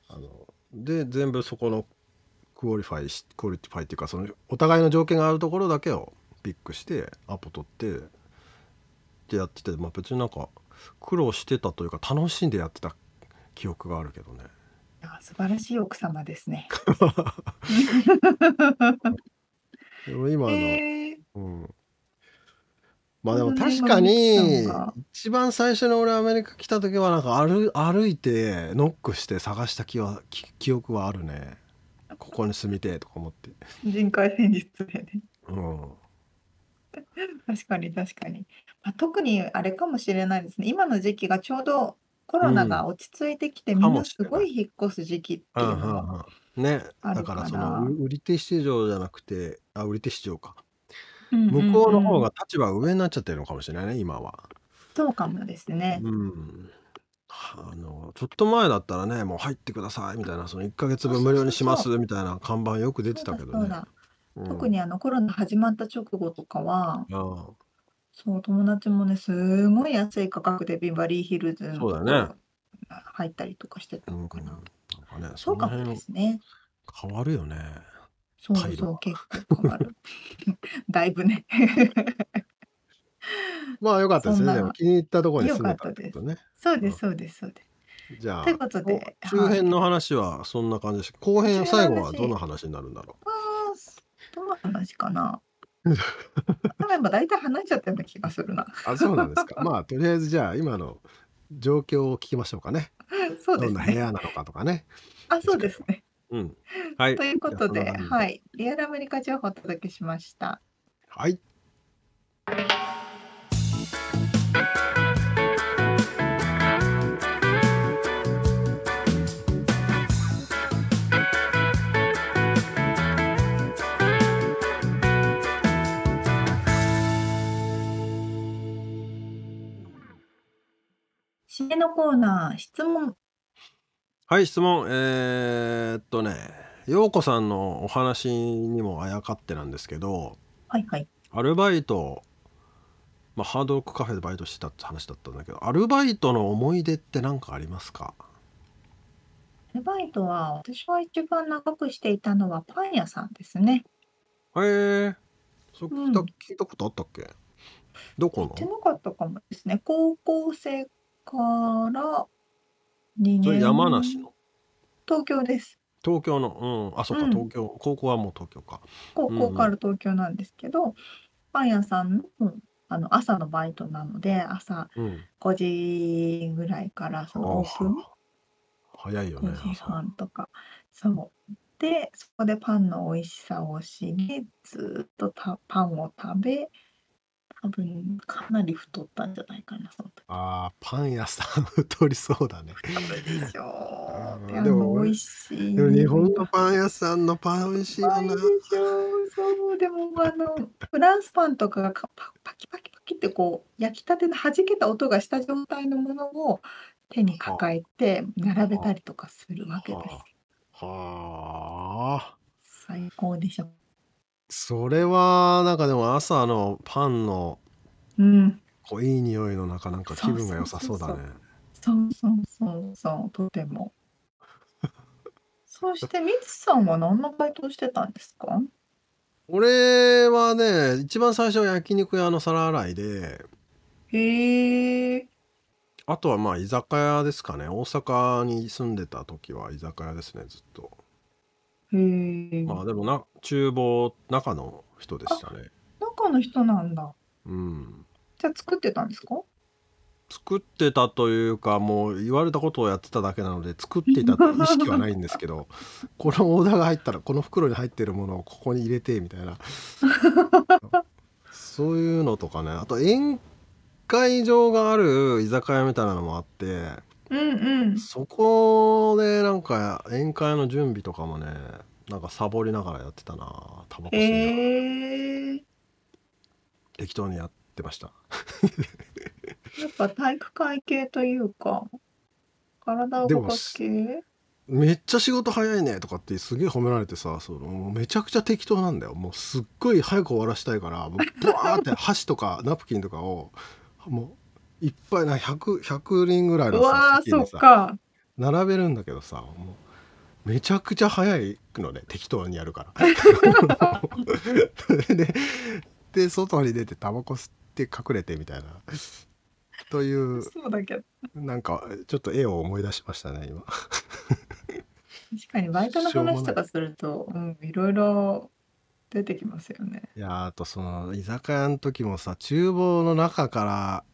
Speaker 2: あので全部そこのqualify し qualify っていうかそのお互いの条件があるところだけをピックしてアポ取ってってやってて、まあ、別になんか苦労してたというか楽しんでやってた記憶があるけどね。
Speaker 1: あ素晴らしい奥様ですね。
Speaker 2: でも今の、
Speaker 1: えー
Speaker 2: うん、まあでも確かに一番最初に俺アメリカ来た時はなんか歩歩いてノックして探した気はき記憶はあるね。ここに住みてえとか思って、
Speaker 1: 人海戦術でね。
Speaker 2: うん、
Speaker 1: 確かに確かに。まあ、特にあれかもしれないですね。今の時期がちょうどコロナが落ち着いてきて、みんなす
Speaker 2: かもしれない。
Speaker 1: ごい引っ越す時期っていうのも
Speaker 2: うんうんうん。ねだからそのう売り手市場じゃなくてあ売り手市場か
Speaker 1: うんうんうん
Speaker 2: 向こうの方が立場が上になっちゃってるのかもしれないね今は。
Speaker 1: そうかもですね。
Speaker 2: うんあのちょっと前だったらねもう入ってくださいみたいなその1ヶ月分無料にしますみたいな看板よく出てたけどね。
Speaker 1: そうだ
Speaker 2: うん
Speaker 1: 特にあのコロナ始まった直後とかは、
Speaker 2: あ
Speaker 1: そう友達もねすごい安い価格でビバリーヒルズの
Speaker 2: そうだね
Speaker 1: 入ったりとかしてたのかな。
Speaker 2: なんかね
Speaker 1: そうかもですね。
Speaker 2: 変わるよね。
Speaker 1: そうそう結構変わる。だいぶね。
Speaker 2: まあよかったですね。でも気に入ったところに住
Speaker 1: かったた
Speaker 2: ってことね。
Speaker 1: そうですそうですそうです。
Speaker 2: じゃあ
Speaker 1: ということで
Speaker 2: こ中編の話はそんな感じです。後編最後はどんな話になるんだろ
Speaker 1: あーどの話かな。例えば大体離れちゃったような気がするな。
Speaker 2: う。あそうなんですか。まあとりあえずじゃあ今の状況を聞きましょうかね。
Speaker 1: そうです
Speaker 2: どんな部
Speaker 1: ね。
Speaker 2: 屋なのかとかね。
Speaker 1: あ、そうですね。
Speaker 2: うん。はい。
Speaker 1: ということで、はい、リアルアメリカ情報をお届けしました。
Speaker 2: はい。
Speaker 1: 締めのコーナー、質問。
Speaker 2: はい、質問。えー、っとね、陽子さんのお話にもあやかってなんですけど、
Speaker 1: はいはい。
Speaker 2: アルバイト、まあ、ハードロックカフェでバイトしてたって話だったんだけど、アルバイトの思い出って何かありますか？
Speaker 1: アルバイトは、私は一番長くしていたのはパン屋さんですね。
Speaker 2: へえ、そ聞いた、
Speaker 1: うん
Speaker 2: 聞いたことあったっけ？どこの？
Speaker 1: 行ってなかったかもですね。高校生から2
Speaker 2: それ
Speaker 1: 年。
Speaker 2: 山梨の？
Speaker 1: 東京です。
Speaker 2: 東京の、うん、あ、そっか、
Speaker 1: うん
Speaker 2: 東京、高校はもう東京か。
Speaker 1: 高校から東京なんですけど、パン屋さんのあの朝のバイトなので、朝
Speaker 2: うん。
Speaker 1: 5時ぐらいからそのオープン
Speaker 2: 早いよね
Speaker 1: 5。時半とか。そう。で、そこでパンの美味しさを知り、ずっとたパンを食べ、多分かなり太ったんじゃないかな、その時。
Speaker 2: ああ、パン屋さん太りそうだね。
Speaker 1: 多分でしょう。で、
Speaker 2: も
Speaker 1: の美味しい。
Speaker 2: でも日本のパン屋さんのパン美味しいよな
Speaker 1: うまいで。しょう。そう、でもあの、フランスパンとかがかパパキパキパキってこう、焼きたての弾けた音がした状態のものを手に抱えて並べたりとかするわけですよ。
Speaker 2: はあ。
Speaker 1: 最高でしょ。
Speaker 2: それはなんかでも朝のパンの
Speaker 1: うん。
Speaker 2: こういい匂いの中なんか気分が良さそうだね。
Speaker 1: そうそうそうそう、とても。そして、みつさんは何のバイトをしてたんですか？
Speaker 2: 俺はね一番最初は焼肉屋の皿洗いで
Speaker 1: へえ。
Speaker 2: あとはまあ居酒屋ですかね大阪に住んでた時は居酒屋ですねずっと
Speaker 1: へえ。
Speaker 2: まあでもな厨房中の人でしたね。
Speaker 1: 中の人なんだ。
Speaker 2: うん。
Speaker 1: じゃあ作ってたんですか？
Speaker 2: 作ってたというかもう言われたことをやってただけなので作っていたって意識はないんですけど このオーダーが入ったらこの袋に入ってるものをここに入れてみたいな。そういうのとかね。あと宴会場がある居酒屋みたいなのもあって
Speaker 1: うんうん。
Speaker 2: そこでなんか宴会の準備とかもねなんかサボりながらやってたなタバコ吸いながら
Speaker 1: へえ。
Speaker 2: 適当にやってました
Speaker 1: やっぱ体育会系というか、体を動かす系？
Speaker 2: めっちゃ仕事早いねとかってすげえ褒められてさそのもうめちゃくちゃ適当なんだよもうすっごい早く終わらしたいからもうブワーって箸とかナプキンとかをもういっぱいな 100, 100人ぐらいうの
Speaker 1: わ
Speaker 2: さ
Speaker 1: ー、そっか。
Speaker 2: 並べるんだけどさもうめちゃくちゃ早いのね適当にやるから。でで外に出てタバコ吸って隠れてみたいなという
Speaker 1: そうだけど。
Speaker 2: なんかちょっと絵を思い出しましたね今。
Speaker 1: 確かにバイトの話とかすると、うん、いろいろ出てきますよね。
Speaker 2: いやあとその居酒屋の時もさ厨房の中から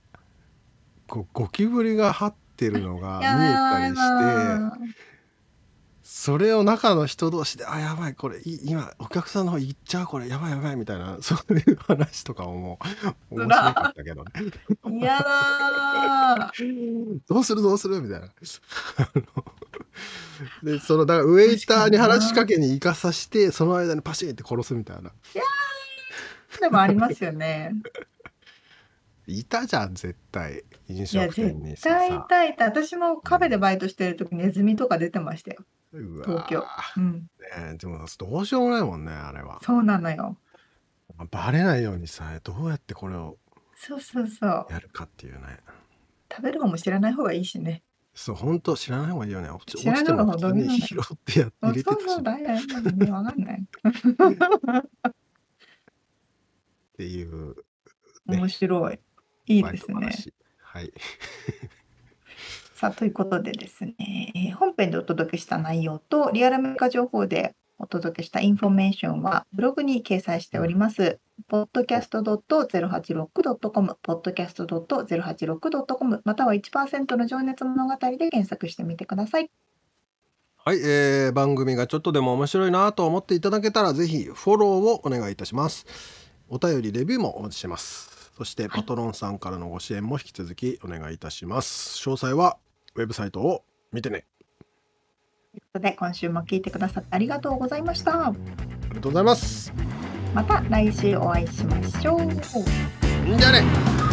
Speaker 2: こうゴキブリが張ってるのが見えたりして
Speaker 1: やー
Speaker 2: それを中の人同士で「あやばいこれい今お客さんの方行っちゃうこれやばいやばい」みたいな そういう話とかももう面白かったけどね。
Speaker 1: 嫌だ
Speaker 2: どうするどうするみたいな。でそのだからウェイターに話しかけに行かさしてその間にパシンって殺すみたいな。
Speaker 1: でもありますよね。
Speaker 2: いたじゃん絶対飲食
Speaker 1: 絶
Speaker 2: 店にさ
Speaker 1: 対いたいた。私もカフェでバイトしてる時ネズミとか出てましたよ。東京。うん。
Speaker 2: ねえでもどうしようもないもんねあれは
Speaker 1: そうなのよ。
Speaker 2: バレないようにさどうやってこれを
Speaker 1: そうそうそう。
Speaker 2: やるかっていうね
Speaker 1: 食べる方も知らない方がいいしね。
Speaker 2: そう本当知らない方がいいよね落ち
Speaker 1: 知らない方が
Speaker 2: 落ちても普通に拾ってや
Speaker 1: そう
Speaker 2: 入れてたし
Speaker 1: そうそう、だいだいだいわかんない。
Speaker 2: っていうね
Speaker 1: 面白い。いいですね。
Speaker 2: はい
Speaker 1: さあ、ということでですね、えー本編でお届けした内容とリアルメーカー情報でお届けしたインフォメーションはブログに掲載しております。podcast.086.com、podcast.086.com、または1%の情熱物語で検索してみてください。
Speaker 2: はい、えー番組がちょっとでも面白いなと思っていただけたらぜひフォローをお願いいたしますお便りレビューもお待ちしてますそしてパトロンさんからのご支援も引き続きお願いいたします。詳細はウェブサイトを見てね。
Speaker 1: ということで、今週も聞いてくださってありがとうございました。
Speaker 2: ありがとうございます。
Speaker 1: また来週お会いしましょう。
Speaker 2: じゃあね